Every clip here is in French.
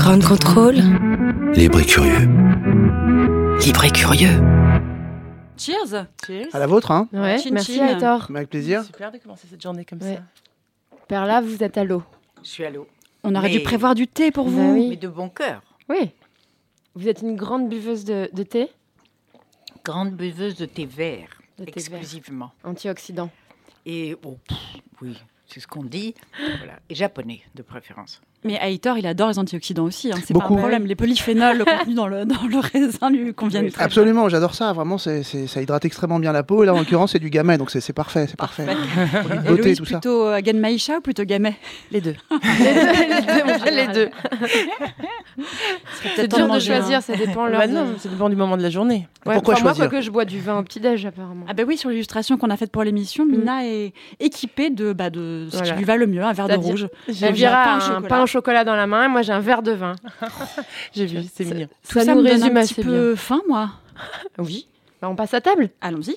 Grand contrôle. Libre et curieux. Libre et curieux. Cheers À la vôtre, hein Ouais, Chin merci chin. Aitor. Avec plaisir. Super de commencer cette journée comme Ouais. ça. Perla, vous êtes à l'eau. Je suis à l'eau. On aurait dû prévoir du thé pour Bah vous. oui. Mais de bon cœur. Oui. Vous êtes une grande buveuse de, de thé? Grande buveuse de thé vert, De thé vert. exclusivement. antioxydant. Et oh, pff, oui, c'est ce qu'on dit. Voilà. Et japonais, de préférence. Mais Aitor, il adore les antioxydants aussi. hein, C'est pas Beaucoup. un problème. Les polyphénols le contenu dans le, dans le raisin lui conviennent Oui, très Absolument, j'adore ça. Vraiment, c'est, ça hydrate extrêmement bien la peau. Et là, en l'occurrence, c'est du gamay, donc c'est, c'est parfait. C'est parfait. Héloïse, tout ça. plutôt euh, ou plutôt Gamay? Les deux. les deux. C'est dur de manger choisir, un. ça dépend Bah de- ça dépend du moment de la journée. Ouais, Pourquoi enfin, moi, choisir quoi que je bois du vin au petit-déj, apparemment. Ah ben oui, sur l'illustration qu'on a faite pour l'émission, Mm. Mina est équipée de, bah, de ce Voilà. qui lui va le mieux, un verre de rouge. Elvira pain a au un pain chocolat dans la main et moi j'ai un verre de vin. J'ai vu, c'est mignon. Tout Ça ça, nous me donne résume un assez petit peu faim, moi. Oui. Bah, on passe à table. Allons-y.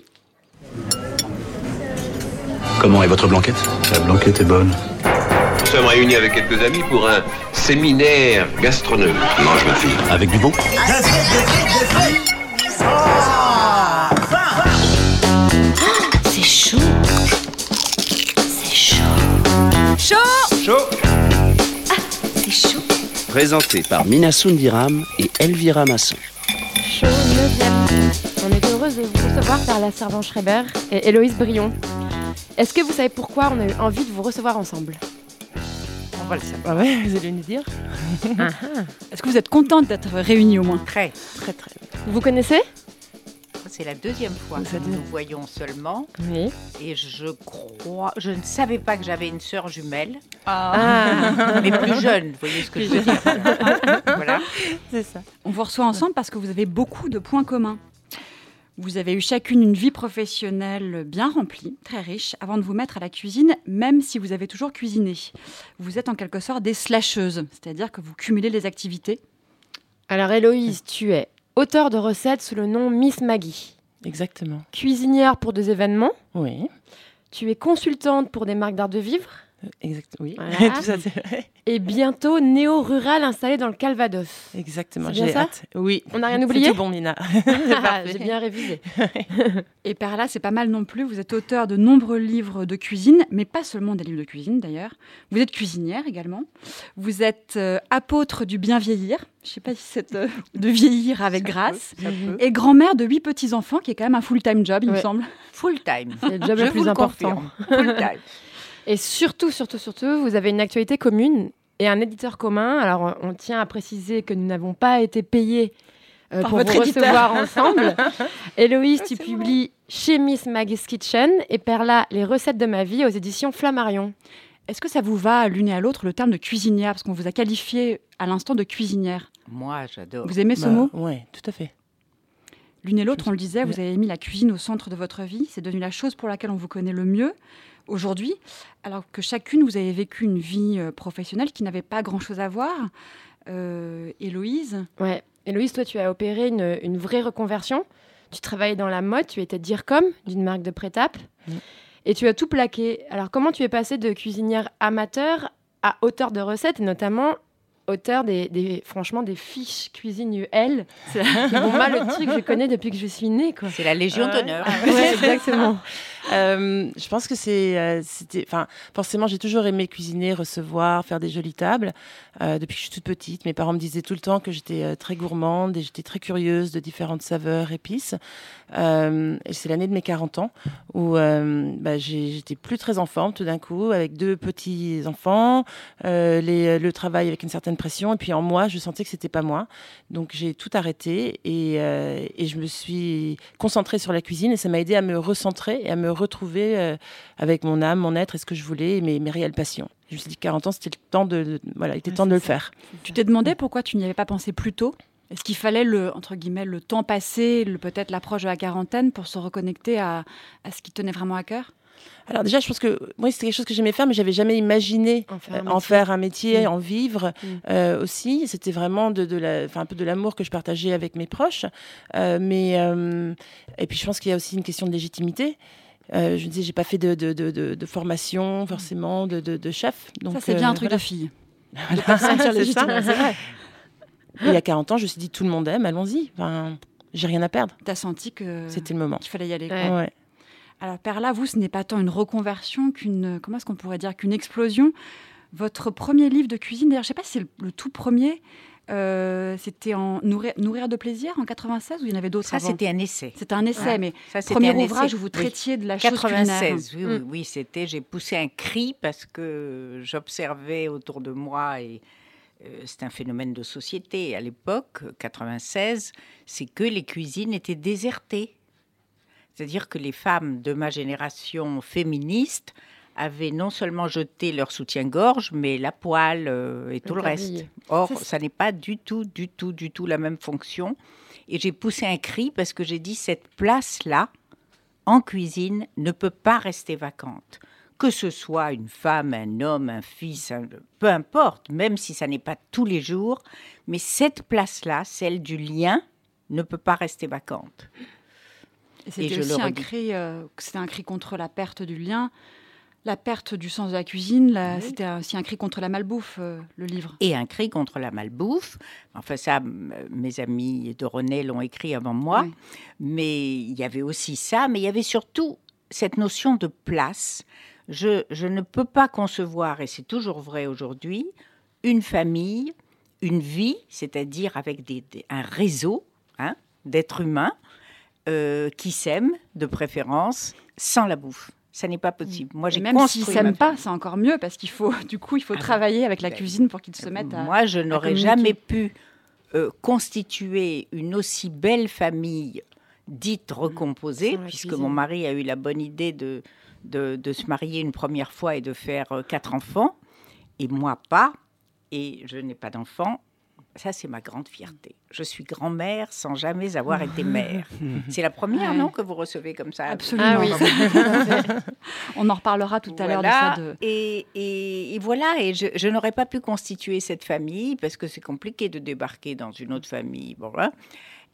Comment est votre blanquette? La blanquette est bonne. Nous sommes réunis avec quelques amis pour un séminaire gastronomique. Mange ma fille. Avec du bon Présenté par Mina Sundiram et Elvira Masson. Chaud 9 On est heureuse de vous recevoir Perla Servan-Schreiber et Héloïse Brion. Est-ce que vous savez pourquoi on a eu envie de vous recevoir ensemble? On va le savoir. Ah ouais, vous allez nous dire Est-ce que vous êtes contente d'être réunis au moins? Très. Très très. Vous connaissez? C'est la deuxième fois que nous nous voyons seulement. Oui. Et je crois. Je ne savais pas que j'avais une sœur jumelle, Ah. mais plus jeune. Vous voyez ce que je veux dire Voilà. C'est ça. On vous reçoit ensemble parce que vous avez beaucoup de points communs. Vous avez eu chacune une vie professionnelle bien remplie, très riche, avant de vous mettre à la cuisine, même si vous avez toujours cuisiné. Vous êtes en quelque sorte des slasheuses, c'est-à-dire que vous cumulez les activités. Alors Héloïse, tu es auteur de recettes sous le nom Miss Maggie, Exactement. cuisinière pour des événements, Oui. tu es consultante pour des marques d'art de vivre Exact. Oui. Voilà. Tout ça, c'est vrai. et bientôt néo-rurale installée dans le Calvados. Exactement. C'est bien J'ai ça hâte. Oui. On n'a rien C'est oublié tout bon, Mina. C'est Ah. J'ai bien révisé. Et par là, c'est pas mal non plus. Vous êtes auteur de nombreux livres de cuisine, mais pas seulement des livres de cuisine d'ailleurs. Vous êtes cuisinière également. Vous êtes euh, apôtre du bien vieillir. Je sais pas si c'est euh, de vieillir avec grâce. Ça peut. Et grand-mère de huit petits-enfants, qui est quand même un full-time job, il me semble. Full time. C'est le job Je le plus important. confirme. Et surtout, surtout, surtout, vous avez une actualité commune et un éditeur commun. Alors, on tient à préciser que nous n'avons pas été payés euh, pour votre vous éditeur. recevoir ensemble. Héloïse, Ah, tu publies chez Miss Maggie's Kitchen et Perla, Les recettes de ma vie aux éditions Flammarion. Est-ce que ça vous va l'une et à l'autre le terme de cuisinière? Parce qu'on vous a qualifié à l'instant de cuisinière. Moi, j'adore. Vous aimez ce Bah, mot? Ouais, tout à fait. L'une et l'autre, on le disait, vous avez mis la cuisine au centre de votre vie. C'est devenu la chose pour laquelle on vous connaît le mieux aujourd'hui, alors que chacune, vous avez vécu une vie euh, professionnelle qui n'avait pas grand-chose à voir. Euh, Héloïse, Ouais. Héloïse, toi, tu as opéré une, une vraie reconversion. Tu travaillais dans la mode, tu étais DIRCOM d'une marque de prêt-à-porter. Mm. Et tu as tout plaqué. Alors, comment tu es passée de cuisinière amateur à auteur de recettes, et notamment auteur des, des- franchement, des fiches cuisine UL C'est bon, moi, le truc que je connais depuis que je suis née, quoi. C'est la Légion d'honneur. Ouais, exactement. Euh, je pense que c'est, euh, c'était, enfin, forcément, j'ai toujours aimé cuisiner, recevoir, faire des jolies tables. Euh, depuis que je suis toute petite, mes parents me disaient tout le temps que j'étais euh, très gourmande et j'étais très curieuse de différentes saveurs, épices. Euh, et c'est l'année de mes 40 ans où bah, j'étais plus très en forme tout d'un coup, avec deux petits enfants, les, le travail avec une certaine pression, et puis en moi, je sentais que c'était pas moi. Donc j'ai tout arrêté et, et je me suis concentrée sur la cuisine et ça m'a aidé à me recentrer et à me retrouver euh, avec mon âme, mon être et ce que je voulais, et mes, mes réelles passions. Je me suis dit 40 ans, c'était le temps de, de- voilà, il était Ouais, temps de le faire. Tu t'es demandé pourquoi tu n'y avais pas pensé plus tôt? Est-ce qu'il fallait le entre guillemets le temps passé, le peut-être l'approche de la quarantaine pour se reconnecter à, à ce qui tenait vraiment à cœur? Alors déjà, je pense que moi, c'était quelque chose que j'aimais faire, mais j'avais jamais imaginé En faire euh, un en métier. faire un métier, Mm. en vivre Mm. euh, aussi. C'était vraiment de, de la, un peu de l'amour que je partageais avec mes proches. Euh, mais euh, et puis je pense qu'il y a aussi une question de légitimité. Euh, je me disais, j'ai pas fait de, de, de, de- de formation forcément de, de, de chef. Donc Ça c'est euh, bien un truc voilà. de fille. Voilà, il y a 40 ans, je me suis dit, tout le monde aime, allons-y. Enfin, j'ai rien à perdre. T'as senti que C'était le moment. qu'il fallait y aller. Ouais. Ouais. Alors Perla, vous, ce n'est pas tant une reconversion qu'une, comment est-ce qu'on pourrait dire, qu'une explosion. Votre premier livre de cuisine, d'ailleurs, je ne sais pas si c'est le, le tout premier, euh, c'était en Nourrir, Nourrir de plaisir en 96 ou il y en avait d'autres Ça, c'était un essai. C'était un essai, Ouais. mais Ça, premier un ouvrage essai. où vous Oui. traitiez de la chose culinaire. 96, oui, oui, Mm. oui, c'était. J'ai poussé un cri parce que j'observais autour de moi et euh, c'est un phénomène de société à l'époque, 96, c'est que les cuisines étaient désertées. C'est-à-dire que les femmes de ma génération féministe avaient non seulement jeté leur soutien-gorge, mais la poêle euh, et tout le reste. Or, Ça, n'est pas du tout, du tout, du tout la même fonction. Et j'ai poussé un cri parce que j'ai dit cette place-là, en cuisine, ne peut pas rester vacante. Que ce soit une femme, un homme, un fils, un- peu importe, même si ça n'est pas tous les jours, mais cette place-là, celle du lien, ne peut pas rester vacante. C'était le aussi un cri, euh, un cri contre la perte du lien, la perte du sens de la cuisine. Oui. C'était aussi un cri contre la malbouffe, euh, le livre. et un cri contre la malbouffe. Enfin, ça, mes amis de René l'ont écrit avant moi. Mais il y avait aussi ça, mais il y avait surtout cette notion de place. Je, je ne peux pas concevoir, et c'est toujours vrai aujourd'hui, une famille, une vie, c'est-à-dire avec des, des- un réseau hein, d'êtres humains euh, qui s'aiment, de préférence, sans la bouffe. Ça n'est pas possible. Moi, j'ai même s'ils s'aiment pas, c'est encore mieux parce qu'il faut, du coup, il faut Ah travailler avec la Ben, cuisine pour qu'ils se mettent à. Moi, je n'aurais jamais pu euh, constituer une aussi belle famille dite recomposée, Sans la puisque mon mari a eu la bonne idée de, de, de se marier une première fois et de faire euh, quatre enfants, et moi pas, et je n'ai pas d'enfants. Ça, c'est ma grande fierté. Je suis grand-mère sans jamais avoir été mère. C'est la première, Ouais. non, que vous recevez comme ça? Absolument. Ah oui. On en reparlera tout à l'heure de ça. De... Et, et- et voilà, et je, je n'aurais pas pu constituer cette famille parce que c'est compliqué de débarquer dans une autre famille. Bon, voilà.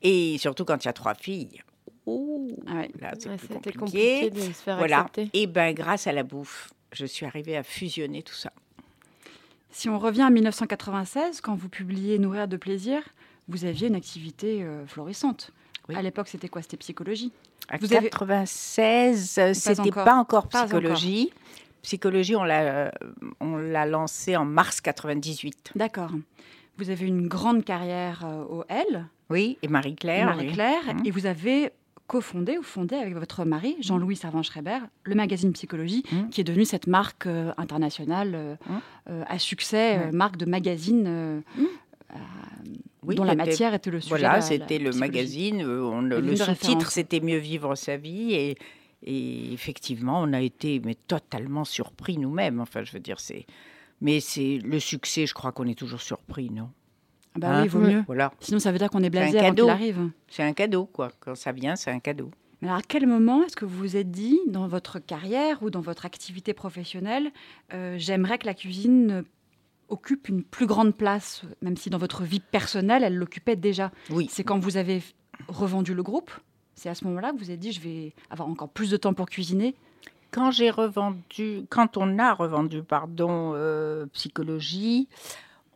Et surtout quand il y a trois filles. Ouh, Ah ouais. là, c'est Ouais, plus C'était compliqué. compliqué de se faire Voilà. accepter. Et ben grâce à la bouffe, je suis arrivée à fusionner tout ça. Si on revient à 1996, quand vous publiez Nourrir de plaisir, vous aviez une activité euh, florissante. Oui. À l'époque, c'était quoi? C'était psychologie. À Vous avez- 96, euh, c'était pas encore Pas psychologie. Psychologie, on l'a, euh, on l'a lancé en mars 98. D'accord. Vous avez une grande carrière au L, Oui, et Marie-Claire. Marie-Claire, Mhm. et vous avez cofondé ou fondé avec votre mari, Jean-Louis Servan-Schreiber, le magazine Psychologie, Mhm. qui est devenu cette marque euh, internationale euh, Mhm. euh, à succès, Ouais. marque de magazine Oui, dont la matière était le sujet. Voilà, c'était le magazine. on- Le sous-titre, c'était Mieux vivre sa vie. Et, et effectivement, on a été mais, totalement surpris nous-mêmes. Enfin, je veux dire, c'est. Mais c'est le succès, je crois qu'on est toujours surpris, non? Ah bah Hein oui, il vaut mieux. Voilà, Sinon, ça veut dire qu'on est blasé avant qu'il arrive. c'est un cadeau, quoi. Quand ça vient, c'est un cadeau. Mais alors, à quel moment est-ce que vous vous êtes dit, dans votre carrière ou dans votre activité professionnelle, euh, j'aimerais que la cuisine occupe une plus grande place, même si dans votre vie personnelle, elle l'occupait déjà? Oui. C'est quand vous avez revendu le groupe? C'est à ce moment-là que vous êtes dit, je vais avoir encore plus de temps pour cuisiner? Quand j'ai revendu, quand on a revendu, pardon, euh, psychologie,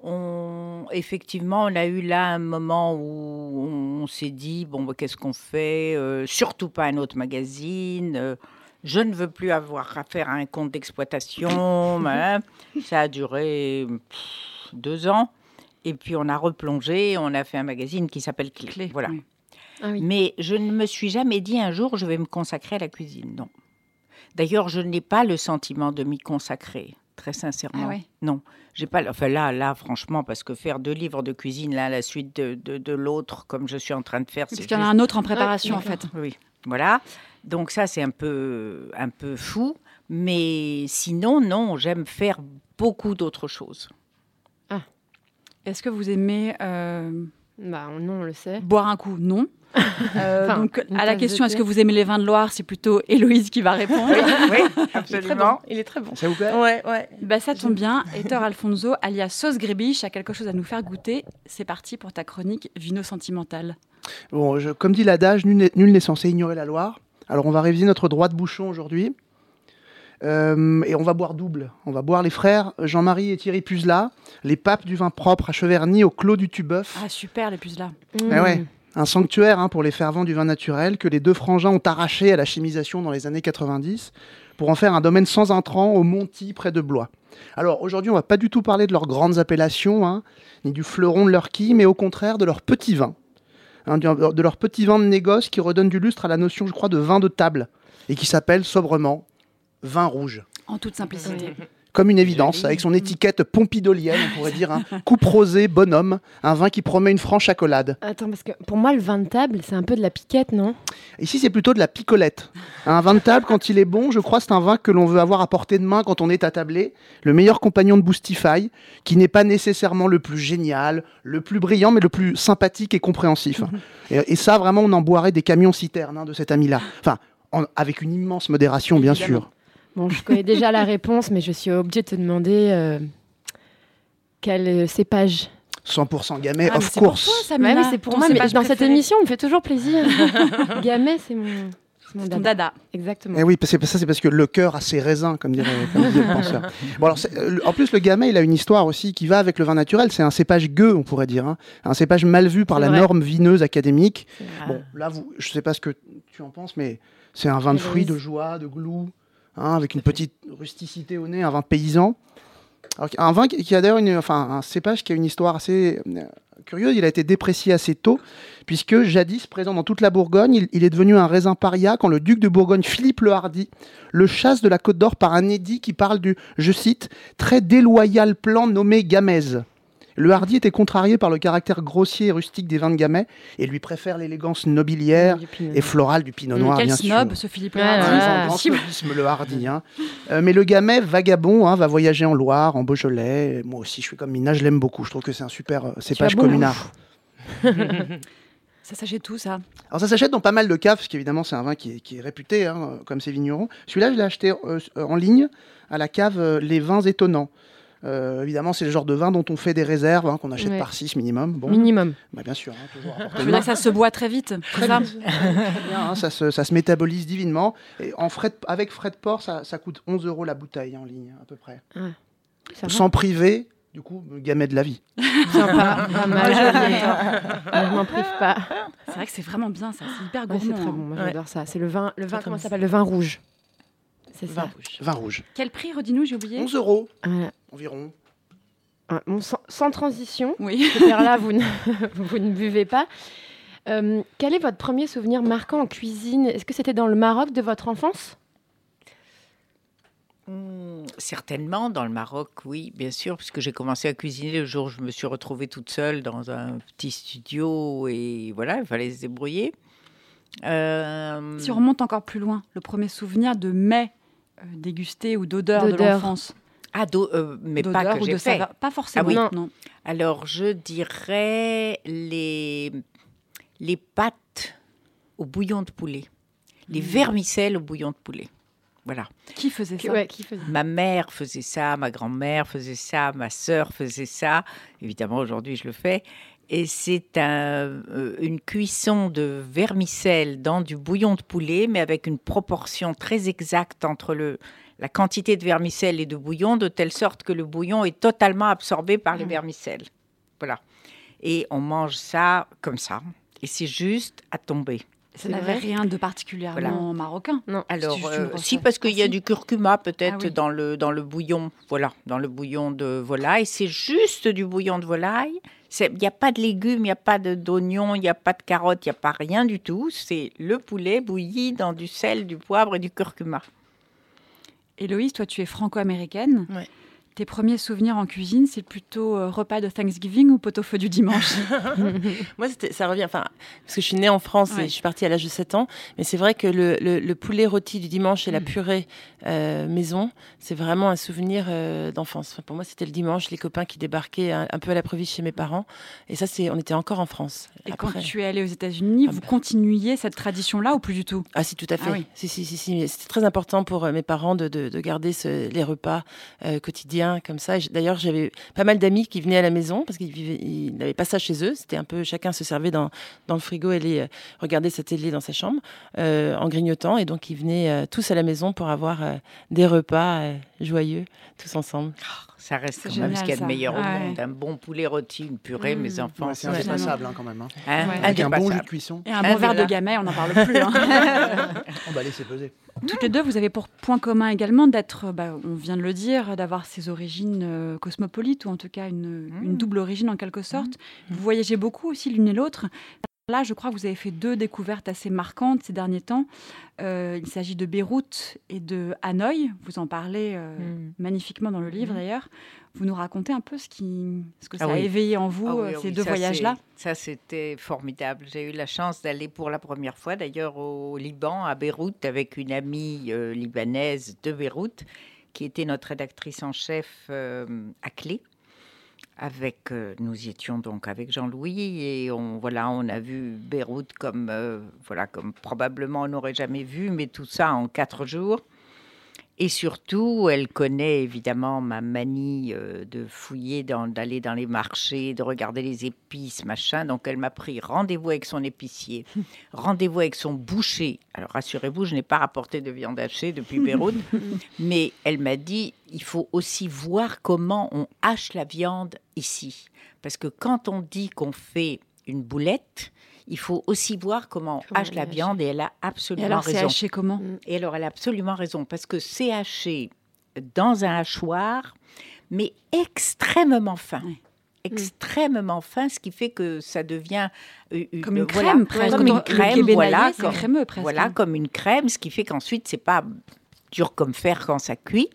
on, effectivement, on a eu là un moment où on s'est dit bon, bah, qu'est-ce qu'on fait Euh, Surtout pas un autre magazine. euh, je ne veux plus avoir à faire un compte d'exploitation. Ça a duré pff, deux ans. Et puis on a replongé, on a fait un magazine qui s'appelle Clé. Clé. Voilà. oui. Ah oui. Mais je ne me suis jamais dit un jour je vais me consacrer à la cuisine. Non. D'ailleurs, je n'ai pas le sentiment de m'y consacrer. Très sincèrement. Ah ouais. Non, j'ai pas. Enfin là, là, franchement, parce que faire deux livres de cuisine là, à la suite de, de, de l'autre, comme je suis en train de faire, Parce c'est qu'il y en a un autre en préparation, en fait. Oui, voilà. Donc ça, c'est un peu, un peu fou. Mais sinon, non, j'aime faire beaucoup d'autres choses. Est-ce que vous aimez euh, Bah non, on le sait. boire un coup? Non. Euh, Enfin, donc, à la question est-ce que vous aimez les vins de Loire C'est plutôt Héloïse qui va répondre. oui, absolument. Il est très bon. Ça vous plaît? Ouais, ouais. Bah, ça tombe bien. Hector Alfonso, alias Sauce Grébiche, a quelque chose à nous faire goûter. C'est parti pour ta chronique Vino Sentimental. Bon, je- comme dit l'adage, nul n'est censé ignorer la Loire. Alors, on va réviser notre droit de bouchon aujourd'hui. Euh, et on va boire double. On va boire les frères Jean-Marie et Thierry Puzela, les papes du vin propre à Cheverny au Clos du Tubeuf. Ah, super, les puces là. Eh ouais. Un sanctuaire hein, pour les fervents du vin naturel que les deux frangins ont arraché à la chimisation dans les années 90 pour en faire un domaine sans intrants au Monty près de Blois. Alors aujourd'hui, on va pas du tout parler de leurs grandes appellations, hein, ni du fleuron de leur quille, mais au contraire de leurs petits vins. Hein, de leurs petits vins de négoce qui redonnent du lustre à la notion, je crois, de vin de table et qui s'appelle sobrement vin rouge. En toute simplicité. Comme une évidence, avec son étiquette pompidolienne, on pourrait dire, un coupe rosé, bonhomme, un vin qui promet une franche accolade. Attends, parce que pour moi, le vin de table, c'est un peu de la piquette, non? Ici, c'est plutôt de la picolette. Un vin de table, quand il est bon, je crois, c'est un vin que l'on veut avoir à portée de main quand on est attablé. Le meilleur compagnon de Boostify, qui n'est pas nécessairement le plus génial, le plus brillant, mais le plus sympathique et compréhensif. et, et ça, vraiment, on en boirait des camions citernes hein, de cet ami-là. Enfin, en- avec une immense modération, bien Évidemment. sûr. Bon, je connais déjà la réponse, mais je suis obligée de te demander euh, quel euh, cépage. 100% gamay, Ah, mais of c'est pour course. toi, Bah Samina, oui, c'est pour ton moi, mais dans cette émission, on me fait toujours plaisir. Gamay, c'est mon, c'est mon Ton dada. Exactement. Eh oui, parce que ça c'est parce que le cœur a ses raisins, comme dirait, comme le penseur. Bon, alors, euh, en plus, le gamay, il a une histoire aussi qui va avec le vin naturel. C'est un cépage gueux, on pourrait dire. hein. Un cépage mal vu par C'est la vrai. norme vineuse académique. Bon, là, vous, je sais pas ce que tu en penses, mais c'est un vin de fruits, de joie, de glou, hein, avec une petite rusticité au nez, un vin paysan. Un vin qui a d'ailleurs une, enfin, un cépage qui a une histoire assez euh, curieuse. Il a été déprécié assez tôt, puisque jadis présent dans toute la Bourgogne, il, est devenu un raisin paria quand le duc de Bourgogne, Philippe le Hardy, le chasse de la Côte d'Or par un édit qui parle du, je cite, très déloyal plan nommé Gamèse. Le Hardy était contrarié par le caractère grossier et rustique des vins de Gamay et lui préfère l'élégance nobiliaire et florale du Pinot Noir, Quel bien snob, sûr. ce Philippe Ouais, Ah, grand snobisme, le Hardy. hein. Euh, mais le Gamay, vagabond, hein, va voyager en Loire, en Beaujolais. Moi aussi, je suis comme Mina, je l'aime beaucoup. Je trouve que c'est un super euh, cépage bon communard. Ça s'achète tout, ça? Alors ça s'achète dans pas mal de caves, parce qu'évidemment c'est un vin qui est, qui est réputé, hein, comme ces vignerons. Celui-là, je l'ai acheté euh, en ligne à la cave euh, Les Vins Étonnants. Euh, évidemment, c'est le genre de vin dont on fait des réserves, hein, qu'on achète Ouais. par 6 minimum. Bon, Minimum. bah, bien sûr, hein, toujours Je veux que ça se boit très vite. c'est ça Très bien, hein, ça, se, ça se métabolise divinement. Et en frais de- avec frais de port, ça, ça coûte 11 euros la bouteille en ligne, à peu près. Va Sans priver, du coup, gamet de la vie. Sympa, pas mal. Je m'en prive pas. C'est vrai que c'est vraiment bien, ça. C'est hyper Ouais, gourmand. c'est très bon, moi Ouais. j'adore ça. C'est le vin, le vin Très comment ça s'appelle? Le vin rouge. C'est Vin ça. rouge. Vin rouge. Quel prix, redis-nous, j'ai oublié 11 euros Voilà. environ. Bon, sans, sans transition, Oui. ce là vous ne, vous ne buvez pas. Euh, quel est votre premier souvenir marquant en cuisine? Est-ce que c'était dans le Maroc de votre enfance? Hmm, Certainement, dans le Maroc, oui, bien sûr, puisque j'ai commencé à cuisiner le jour où je me suis retrouvée toute seule dans un petit studio et voilà, il fallait se débrouiller. Euh, Si on remonte encore plus loin, le premier souvenir de mets euh, dégusté ou d'odeur de D'odeur. l'enfance. ah, d'eau- euh, mais pas D'odeur que ou j'ai de fait. saveur. Pas forcément. Ah oui. non. non. Alors, je dirais les, les pâtes au bouillon de poulet, les Mmh. vermicelles au bouillon de poulet. Voilà. Qui faisait ça ouais, qui faisait Ma mère faisait ça, ma grand-mère faisait ça, ma sœur faisait ça. Évidemment, aujourd'hui, je le fais. Et c'est un- euh, une cuisson de vermicelle dans du bouillon de poulet, mais avec une proportion très exacte entre le, la quantité de vermicelle et de bouillon, de telle sorte que le bouillon est totalement absorbé par les Mm. vermicelles. Voilà. Et on mange ça comme ça. Et c'est juste à tomber. Ça n'avait rien de particulièrement marocain. Non. Alors, euh, si, parce qu'il y a si. du curcuma peut-être Ah oui. dans, le, dans le bouillon, voilà, dans le bouillon de volaille. C'est juste du bouillon de volaille. Il n'y a pas de légumes, il n'y a pas de- d'oignons, il n'y a pas de carottes, il n'y a pas rien du tout. C'est le poulet bouilli dans du sel, du poivre et du curcuma. Héloïse, toi, tu es franco-américaine. Ouais. Tes premiers souvenirs en cuisine, c'est plutôt euh, repas de Thanksgiving ou pot-au-feu du dimanche? Moi, ça revient, enfin, parce que je suis née en France Ouais. et je suis partie à l'âge de 7 ans, mais c'est vrai que le, le- le poulet rôti du dimanche et la Mm. purée euh, maison, c'est vraiment un souvenir euh, d'enfance. Enfin, pour moi, c'était le dimanche, les copains qui débarquaient un, un peu à l'improviste chez mes parents, et ça, c'est, on était encore en France. Et Après- quand tu es allé aux États-Unis, Ah vous bah. continuiez cette tradition-là ou plus du tout? Ah si, tout à fait. Ah oui. Si, si, si, si. C'était très important pour mes parents de, de- de garder ce- les repas euh, quotidiens comme ça. D'ailleurs, j'avais pas mal d'amis qui venaient à la maison parce qu'ils n'avaient pas ça chez eux. C'était un peu chacun se servait dans, dans le frigo et allait euh, regarder sa télé dans sa chambre euh, en grignotant. Et donc, ils venaient euh, tous à la maison pour avoir des repas joyeux tous ensemble. Ça reste quand même ce qu'il y a de meilleur au Ouais. monde. Un bon poulet rôti, une purée, Mm. mes enfants. Ouais, c'est indispensable hein, quand même. hein. Hein, Ouais. Avec un bon jus de cuisson. Et un bon verre de gamay, on n'en parle plus. hein. On va laisser peser. Toutes les deux, vous avez pour point commun également d'être, bah, on vient de le dire, d'avoir ces origines euh, cosmopolites, ou en tout cas une, Mm. une double origine en quelque sorte. Vous voyagez beaucoup aussi l'une et l'autre. Là, je crois que vous avez fait deux découvertes assez marquantes ces derniers temps. Euh, il s'agit de Beyrouth et de Hanoï. Vous en parlez euh, Mm. magnifiquement dans le livre d'ailleurs. Vous nous racontez un peu ce, qui, ce que ça Ah a oui. éveillé en vous, Ah oui, euh, ah ces oui, deux ça, voyages-là? Ça, c'était formidable. J'ai eu la chance d'aller pour la première fois, d'ailleurs, au Liban, à Beyrouth, avec une amie euh, libanaise de Beyrouth, qui était notre rédactrice en chef à Clé. Avec, euh, nous étions donc avec Jean-Louis et on voilà, on a vu Beyrouth comme euh, voilà comme probablement on n'aurait jamais vu, mais tout ça en quatre jours. Et surtout, elle connaît évidemment ma manie euh, de fouiller, dans- d'aller dans les marchés, de regarder les épices, machin. Donc, elle m'a pris rendez-vous avec son épicier, rendez-vous avec son boucher. Alors, rassurez-vous, je n'ai pas rapporté de viande hachée depuis Beyrouth, mais elle m'a dit il faut aussi voir comment on hache la viande ici. Parce que quand on dit qu'on fait une boulette, il faut aussi voir comment on hache la viande et elle a Et absolument alors, c'est raison. haché comment Et alors, elle a absolument raison, parce que c'est haché dans un hachoir, mais extrêmement fin. Extrêmement fin, ce qui fait que ça devient une- Comme une voilà, crème, presque. Comme une crème, voilà, comme, crémeux, presque, voilà, comme une crème, ce qui fait qu'ensuite c'est pas dur comme fer quand ça cuit.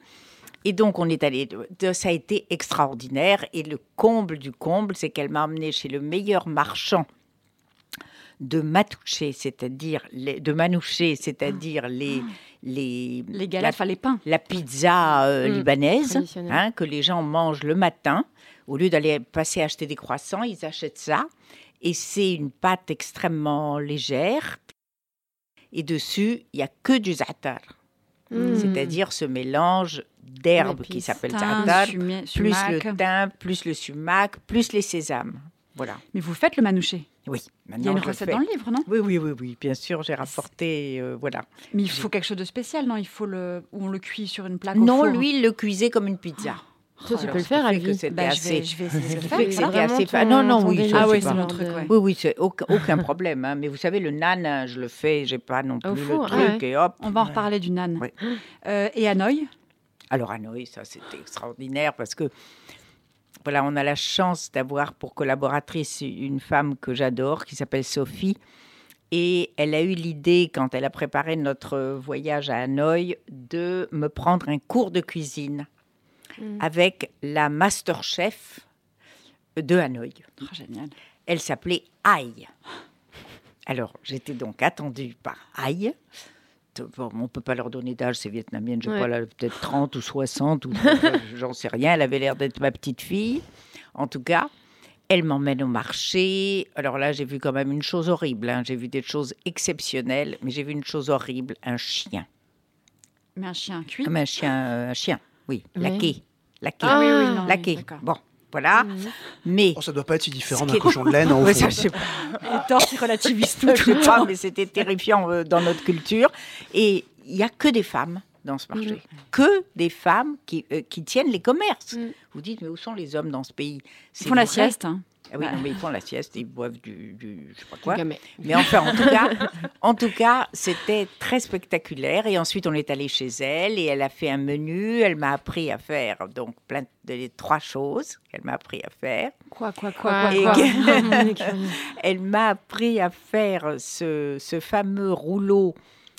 Et donc on est allé, ça a été extraordinaire. Et le comble du comble, c'est qu'elle m'a emmené chez le meilleur marchand de matouché, c'est-à-dire les- de manouché, c'est-à-dire les les Les galettes, enfin les pains. la pizza euh, Mm, libanaise hein, que les gens mangent le matin. Au lieu d'aller passer acheter des croissants, ils achètent ça. Et c'est une pâte extrêmement légère. Et dessus, il n'y a que du za'atar. Mm. C'est-à-dire ce mélange d'herbes qui s'appelle za'atar, plus sumac. le thym, plus le sumac, plus les sésames. Voilà. Mais vous faites le manouché. Oui. Il y a une recette fais. dans le livre, non? Oui, oui, oui, oui, bien sûr, j'ai rapporté, euh, voilà. Mais il faut quelque chose de spécial, non? Il faut le, ou on le cuit sur une plaque au Non, four? lui, il le cuisait comme une pizza. Toi, tu Alors, peux le faire, Alvi. que c'était Bah, je, assez- vais, je vais essayer de le faire. assez ton- Non, non, oui, délire. ça, Ah pas- c'est mon truc, ouais. Oui, oui, c'est aucun, aucun problème. hein. Mais vous savez, le nan, hein, je le fais, j'ai pas non plus Au le four, ah truc ouais. et hop. On va en reparler du nan. Ouais. Euh, et Hanoï? Alors, Hanoï, ça, c'était extraordinaire parce que, voilà, on a la chance d'avoir pour collaboratrice une femme que j'adore qui s'appelle Sophie. Et elle a eu l'idée, quand elle a préparé notre voyage à Hanoï, de me prendre un cours de cuisine Mm. avec la master chef de Hanoï. Oh, Génial. Elle s'appelait Aïe. Alors, j'étais donc attendue par Aïe. Bon, on ne peut pas leur donner d'âge, c'est vietnamienne, je sais Ouais. pas, elle a peut-être 30 ou 60, ou j'en sais rien. Elle avait l'air d'être ma petite fille. En tout cas, elle m'emmène au marché. Alors là, j'ai vu quand même une chose horrible. hein. J'ai vu des choses exceptionnelles, mais j'ai vu une chose horrible un chien. Mais un chien cuit? Comme un chien, euh, un chien, oui, Oui. laqué. Laqué. Ah oui, oui, non, laqué. Bon, voilà. Mm. Mais. Oh, ça doit pas être si différent d'un cochon de laine. hein, au Ouais, fond. ça, je sais pas. Qui relativise tout. Je sais pas, mais c'était terrifiant euh, dans notre culture. Et il n'y a que des femmes dans ce marché. Que des femmes qui, euh, qui tiennent les commerces. Mm. Vous dites, mais où sont les hommes dans ce pays? Ils font la sieste. hein. Ah oui, non, mais ils font la sieste, ils boivent du, du je sais pas quoi. Mais enfin, en tout cas, en tout cas, c'était très spectaculaire. Et ensuite, on est allé chez elle et elle a fait un menu. Elle m'a appris à faire donc plein de les trois choses qu'elle m'a appris à faire. Quoi, quoi, Quoi, quoi, Et quoi. Elle m'a appris à faire ce, ce fameux rouleau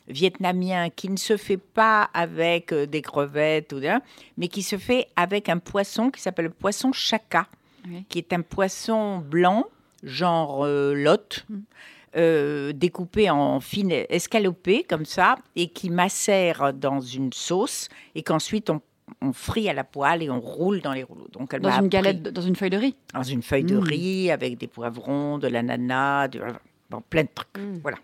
vietnamien qui ne se fait pas avec euh, des crevettes, ou mais qui se fait avec un poisson qui s'appelle le poisson chaka, Oui. qui est un poisson blanc, genre euh, lotte, Mm. euh, découpé en fines escalopées comme ça, et qui macère dans une sauce, et qu'ensuite on, on frit à la poêle et on roule dans les rouleaux. Donc elle Dans une appris- galette, dans une feuille de riz. dans une feuille de Mm. riz avec des poivrons, de l'ananas, de, bon, plein de trucs. Mm. Voilà.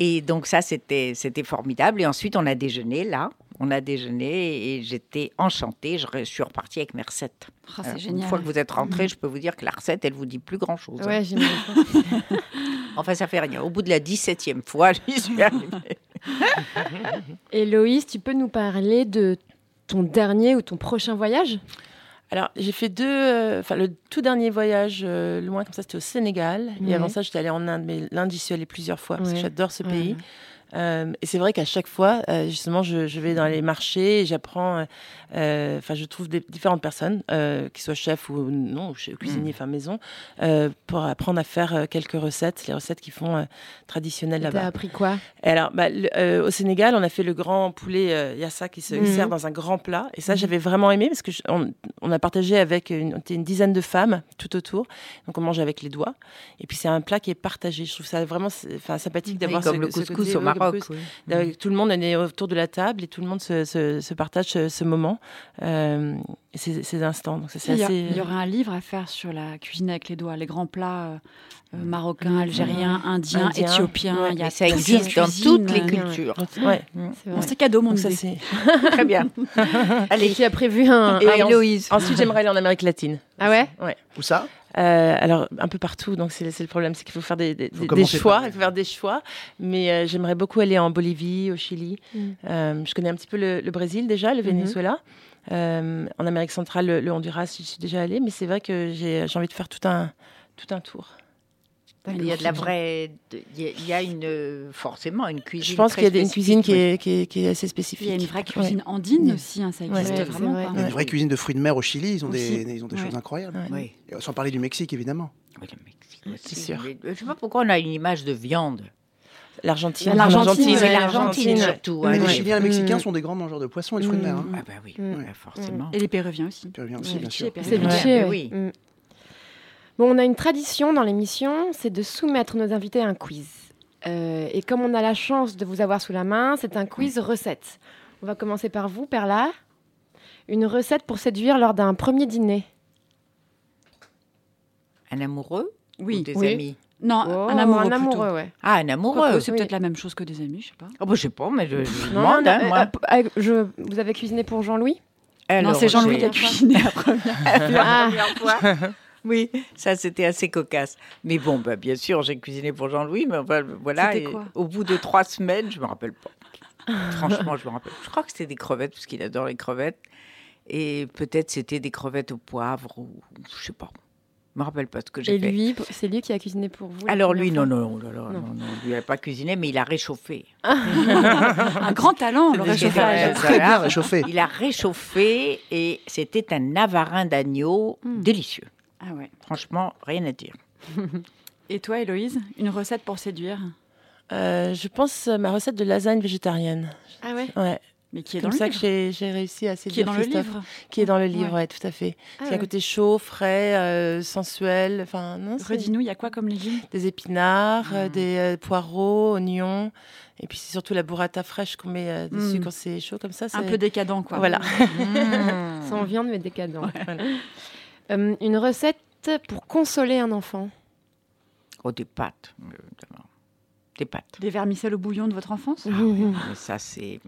Et donc ça, c'était c'était formidable. Et ensuite, on a déjeuné là. On a déjeuné et j'étais enchantée. Je suis repartie avec mes recettes. Ah, c'est génial. Une fois que vous êtes rentré, je peux vous dire que la recette, elle vous dit plus grand-chose. Ouais, j'imagine. Enfin, ça fait rien. Au bout de la 17e fois, j'y suis arrivée. Héloïse, tu peux nous parler de ton dernier ou ton prochain voyage? Alors, j'ai fait deux. euh, Enfin, le tout dernier voyage euh, loin comme ça, c'était au Sénégal. Et avant ça, j'étais allée en Inde, mais l'Inde, j'y suis allée plusieurs fois parce Ouais. que j'adore ce pays. Euh, et c'est vrai qu'à chaque fois, euh, justement, je, je vais dans les marchés et j'apprends. euh, Enfin, je trouve des différentes personnes, qui soient chefs ou non, ou cuisiniers, enfin maison, pour apprendre à faire quelques recettes, les recettes qui font traditionnelles T'as là-bas. appris quoi? Et alors, bah, le- au Sénégal, on a fait le grand poulet yassa qui se Mhm. sert dans un grand plat. Et ça, Mhm. j'avais vraiment aimé parce que je- on, on a partagé avec une, on était une dizaine de femmes tout autour. Donc, on mange avec les doigts. Et puis, c'est un plat qui est partagé. Je trouve ça vraiment enfin, sympathique d'avoir comme ce, le ce couscous côté- au oui, Maroc. Oui. Euh, Tout le monde est autour de la table et tout le monde se, se- se partage ce, ce moment, euh, ces, ces instants. Donc, ça, c'est Il y, a- assez. il y aurait un livre à faire sur la cuisine avec les doigts, les grands plats euh, euh, marocains, algériens, indiens, Indien. éthiopiens. Ouais, il y a ça existe dans toutes les cultures. Ouais. Vrai. c'est cadeau, mon ça, c'est. Très bien. Et qui a prévu un. Et un- Héloïse Ensuite, j'aimerais aller en Amérique latine. Ah ouais Où ça? Euh, alors, un peu partout, donc c'est le problème, c'est qu'il faut faire des, des- Faut des commencer choix, il faut faire des choix. Mais euh, j'aimerais beaucoup aller en Bolivie, au Chili. Mm. Euh, je connais un petit peu le, le Brésil déjà, le Mhm. Venezuela. Euh, en Amérique centrale, le, le Honduras, j'y suis déjà allée, mais c'est vrai que j'ai j'ai envie de faire tout un, tout un tour. Il y a de la vraie. Il y a, il une, euh, forcément une cuisine. Je pense qu'il y a des- une cuisine qui est, qui, est, qui est assez Il spécifique. y a une vraie Ouais. cuisine andine aussi, hein, ça Ouais, existe ouais, vraiment. c'est vrai. quoi. Il y a une vraie cuisine de fruits de mer au Chili, ils ont, des, ils ont des Ouais. choses incroyables. Sans parler du Mexique, évidemment. Oui, le Mexique C'est aussi. sûr. Euh, Je ne sais pas pourquoi on a une image de viande. L'Argentine. L'Argentine, l'Argentine surtout. Mais hein, les. Chiliens et les Mexicains Mm. sont des grands mangeurs de poissons et de fruits de mer. hein. Ah bah oui, Mm. forcément. Et les Péruviens aussi. Tu reviens aussi, bien sûr. Péruviens. C'est Ouais, oui. Bon, on a une tradition dans l'émission, c'est de soumettre nos invités à un quiz. Euh, et comme on a la chance de vous avoir sous la main, c'est un quiz recette. On va commencer par vous, Perla. Une recette pour séduire lors d'un premier dîner. Un amoureux Oui. ou des Oui. amis? Non, Oh, un amoureux. Un plutôt. amoureux, ouais. Ah, un amoureux. C'est Oui. peut-être la même chose que des amis, je sais pas. Oh, bah, je sais pas, mais je, je Non, demande, non, hein, euh, moi. euh, je, vous avez cuisiné pour Jean-Louis? Non, c'est Jean-Louis qui a cuisiné la première. Ah. fois. Oui, ça c'était assez cocasse. Mais bon, bah, bien sûr, j'ai cuisiné pour Jean-Louis, mais enfin, voilà. C'était et quoi Au bout de trois semaines, je me rappelle pas. Franchement, je me rappelle. Je crois que c'était des crevettes parce qu'il adore les crevettes, et peut-être c'était des crevettes au poivre ou je sais pas. Je me rappelle pas ce que j'ai Et fait. lui, c'est lui qui a cuisiné pour vous Alors lui, non, non, non, non, Non. non, non, lui, il n'a pas cuisiné, mais il a réchauffé. un grand talent, le réchauffage. vrai. Très bien réchauffé. Il a réchauffé et c'était un navarin d'agneau Mm. délicieux. Ah ouais. Franchement, rien à dire. Et toi, Héloïse, une recette pour séduire? Euh, je pense euh, ma recette de lasagne végétarienne. Ah ouais? Ouais. Mais qui est Comme dans le ça livre que j'ai réussi à séduire Qui est dans le Christophe. livre Qui est dans le livre, Ouais. ouais, tout à fait. Ah c'est ouais. un côté chaud, frais, euh, sensuel. Enfin, non, Redis-nous, il y a quoi comme légumes? Des épinards, euh, Mm. des euh, poireaux, oignons. Et puis c'est surtout la burrata fraîche qu'on met euh, dessus Mm. quand c'est chaud comme ça. Un peu décadent, quoi. Voilà. Mmh. Sans viande, mais décadent. Euh, une recette pour consoler un enfant. Oh, des pâtes. Des pâtes. Des vermicelles au bouillon de votre enfance? Mais ça, c'est.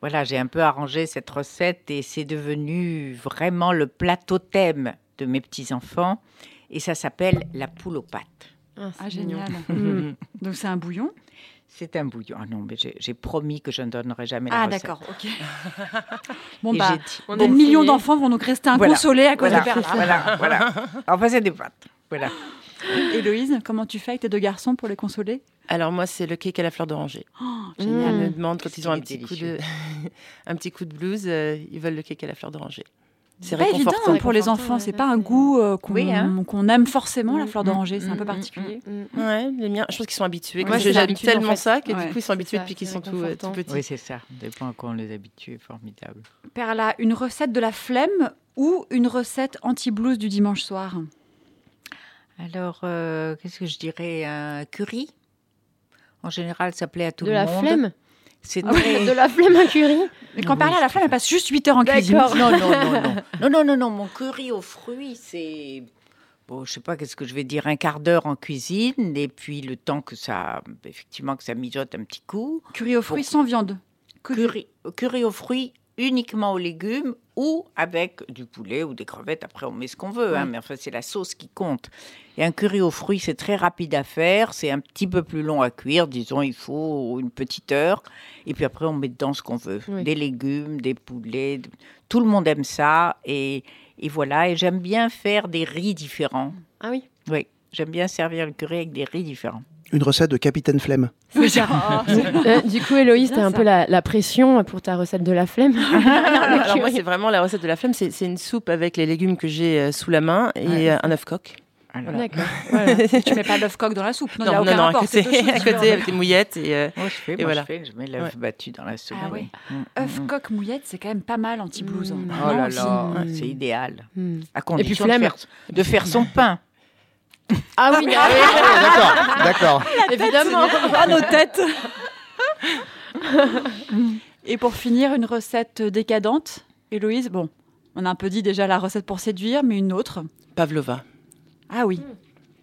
Voilà, j'ai un peu arrangé cette recette et c'est devenu vraiment le plat totem de mes petits-enfants. Et ça s'appelle la poule aux pâtes. Ah, Ah, génial. Mm. Donc c'est un bouillon C'est un bouillon. Ah non, mais j'ai promis que je ne donnerai jamais la Ah, recette. d'accord, ok. bon, bah, dit- des millions d'enfants vont donc rester Voilà. inconsolés à cause Voilà, de Perla. voilà, voilà. Enfin, c'est des pâtes. Voilà. Héloïse, comment tu fais avec tes deux garçons pour les consoler? Alors moi, c'est le cake à la fleur d'oranger. oh, Ils Génial. me demandent quand ils ont un petit, coup de... un petit coup de blues, euh, ils veulent le cake à la fleur d'oranger. C'est pas évident réconfortant. hein, pour les enfants. C'est pas un goût euh, qu'on Oui, hein. qu'on aime forcément, la Mm, fleur mm, d'oranger. C'est un mm, peu mm, particulier. Mm. Ouais, les miens, je pense qu'ils sont habitués. C'est J'aime l'habitude, en tellement fait. ça que Ouais. du coup ils sont habitués ça, depuis qu'ils sont tout, euh, tout petits. Oui, c'est ça. Dépend quand on les habitue, formidable. Perla, une recette de la flemme ou une recette anti-blues du dimanche soir? Alors, euh, qu'est-ce que je dirais Un curry? En général, ça plaît à tout De le la monde. flemme? C'est Ah ouais. De la flemme à curry Mais quand Perla, la flemme, elle passe juste 8 heures en cuisine. Non, non, non, non. Non, non, non, non. Mon curry aux fruits, c'est. Bon, je sais pas, qu'est-ce que je vais dire, un quart d'heure en cuisine, et puis le temps que ça, effectivement, que ça mijote un petit coup. Curry aux fruits sans viande. Curry, curry aux fruits uniquement aux légumes ou avec du poulet ou des crevettes. Après, on met ce qu'on veut, hein, mais enfin, c'est la sauce qui compte. Et un curry aux fruits, c'est très rapide à faire. C'est un petit peu plus long à cuire. Disons, il faut une petite heure. Et puis après, on met dedans ce qu'on veut. Oui. Des légumes, des poulets. Tout le monde aime ça. Et, et voilà. Et j'aime bien faire des riz différents. Ah oui Oui, j'aime bien servir le curry avec des riz différents. Une recette de Capitaine Flemme. Ça. Euh, du coup, Héloïse, t'as un ça. peu la, la pression pour ta recette de la flemme. Alors, alors moi, c'est vraiment la recette de la flemme. C'est c'est une soupe avec les légumes que j'ai euh, sous la main et Ouais. euh, un œuf coq. Alors, D'accord. Tu mets pas l'œuf coq dans la soupe. Non, y a Non, aucun non, non, à rapport. côté, à côté avec des mouillettes. Et, euh, Moi, je fais, Et moi, voilà. je fais, je mets l'œuf Ouais. battu dans la soupe. Ah oui. Mm, mm, œuf mm. coq mouillette, c'est quand même pas mal anti-blues. hein. Mm. Oh là Non, là, c'est idéal. À condition flemme. de, faire, de faire son pain. Ah oui, ah D'accord, d'accord. évidemment. à nos têtes. Et pour finir, une recette décadente. Héloïse, bon, on a un peu dit déjà la recette pour séduire, mais une autre. Pavlova. Ah oui,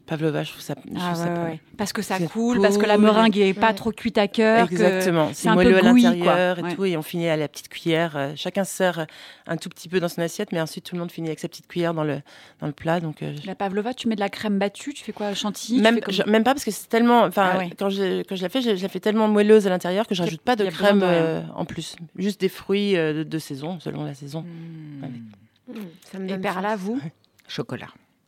Pavlova, je trouve ça, je Ah trouve ça ouais, parce que ça coule, parce que la meringue est pas trop cuite à cœur. Exactement, c'est moelleux à l'intérieur et tout, et on finit à la petite cuillère. euh, chacun sert un tout petit peu dans son assiette, mais ensuite tout le monde finit avec sa petite cuillère dans le, dans le plat. Donc, euh, je- La pavlova, tu mets de la crème battue, tu fais quoi Chantilly même, fais comme- je- même pas parce que c'est tellement. Enfin, Ah ouais. quand, je, quand je la fais, je, je la fais tellement moelleuse à l'intérieur que je rajoute pas de crème de euh, en plus. Juste des fruits euh, de, de saison, selon la saison. Avec. Hmm, Ça me Et Perla, vous? Chocolat.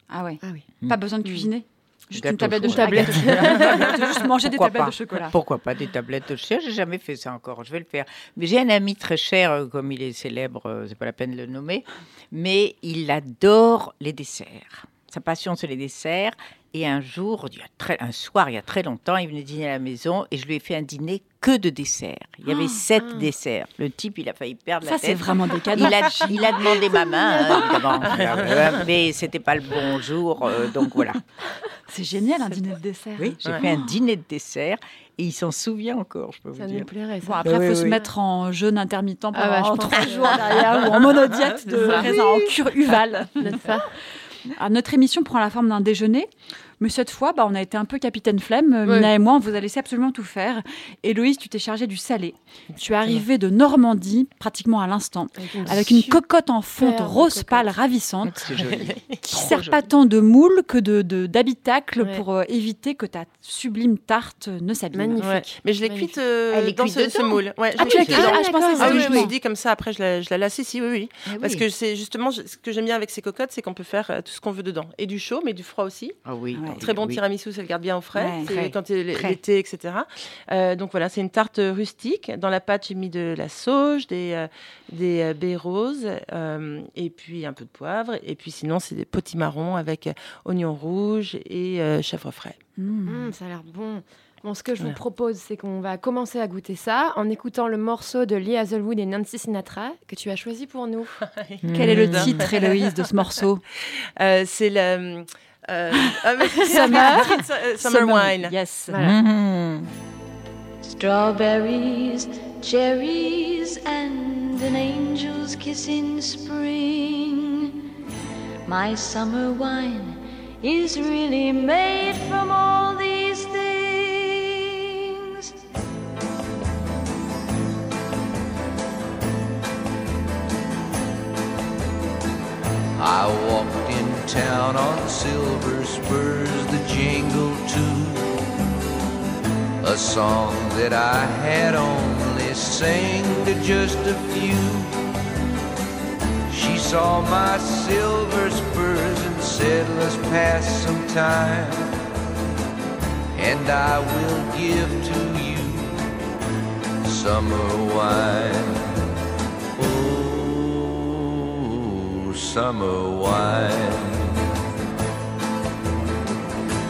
Ah ouais. Ah oui. Pas besoin de cuisiner Juste une Gâteau tablette de chocolat. Juste manger des tablettes pas de chocolat. Pourquoi pas des tablettes de chocolat J'ai jamais fait ça encore. Je vais le faire. Mais j'ai un ami très cher, euh, comme il est célèbre, euh, c'est pas la peine de le nommer, mais il adore les desserts. Sa passion, c'est les desserts. Et un jour, il y a très, un soir, il y a très longtemps, il venait dîner à la maison et je lui ai fait un dîner que de desserts. Il y avait sept ah. desserts. Le type, il a failli perdre Ça, la c'est tête. vraiment décadent. Il a, il a demandé ma main, hein, évidemment. Euh, mais c'était pas le bon jour, euh, donc voilà. C'est génial, un dîner de dessert. Oui, j'ai Ouais. fait un dîner de dessert et il s'en souvient encore, je peux vous Ça dire. nous plairait, ça. Bon, après, il Oui, faut oui, se mettre en jeûne intermittent pendant Ah bah, trois jours derrière ou en monodiète de C'est ça. raisin en cure Uval. C'est ça. Alors, notre émission prend la forme d'un déjeuner. Mais cette fois, bah, on a été un peu capitaine flemme. Euh, Mina et moi, on vous a laissé absolument tout faire. Héloïse, tu t'es chargée du salé. Tu es arrivée de Normandie, pratiquement à l'instant, avec une cocotte en fonte rose cocotte. pâle ravissante, C'est joli. qui Trop sert joli. pas tant de moule que de de- d'habitacle Ouais. pour euh, éviter que ta sublime tarte ne s'abîme. Magnifique. Ouais. Mais je l'ai cuite euh, dans cuite ce, moule. Ouais, Ah, tu l'as cuite. Ah, je pensais Ah oui, je moi. dis comme ça, après je la, je la lasse. Si, si, oui, oui. Parce oui. que c'est justement ce que j'aime bien avec ces cocottes, c'est qu'on peut faire euh, tout ce qu'on veut dedans. Et du chaud, mais du froid aussi. Ah oui. Ouais. Très bon oui. tiramisu, ça le garde bien au frais. Ouais. C'est Très. quand il est l'été, etc. Euh, donc voilà, c'est une tarte rustique. Dans la pâte, j'ai mis de la sauge, des, euh, des euh, baies roses, euh, et puis un peu de poivre. Et puis sinon, c'est des potimarrons avec oignons rouges et euh, chèvre frais. Mmh. Mmh, ça a l'air bon. Bon, ce que je vous propose, c'est qu'on va commencer à goûter ça en écoutant le morceau de Lee Hazelwood et Nancy Sinatra que tu as choisi pour nous. Quel est le Mmh. titre, Héloïse, de ce morceau? Euh, c'est le. euh, Summer. Euh, Summer wine. Yes. Voilà. Mhm. Strawberries, cherries, and an angel's kiss in spring. My summer wine is really made from all these things. I walked in town on silver spurs that jingle too. A song that I had only sang to just a few. She saw my silver spurs and said, Let's pass some time. And I will give to you summer wine. Oh, summer wine.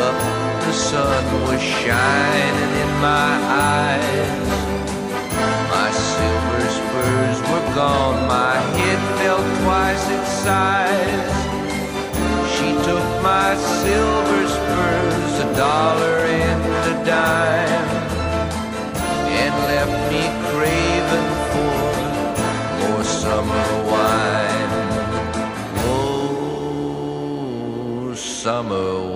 up, the sun was shining in my eyes. My silver spurs were gone, my head felt twice its size. She took my silver spurs, a dollar and a dime, and left me craving for more summer wine. Oh, summer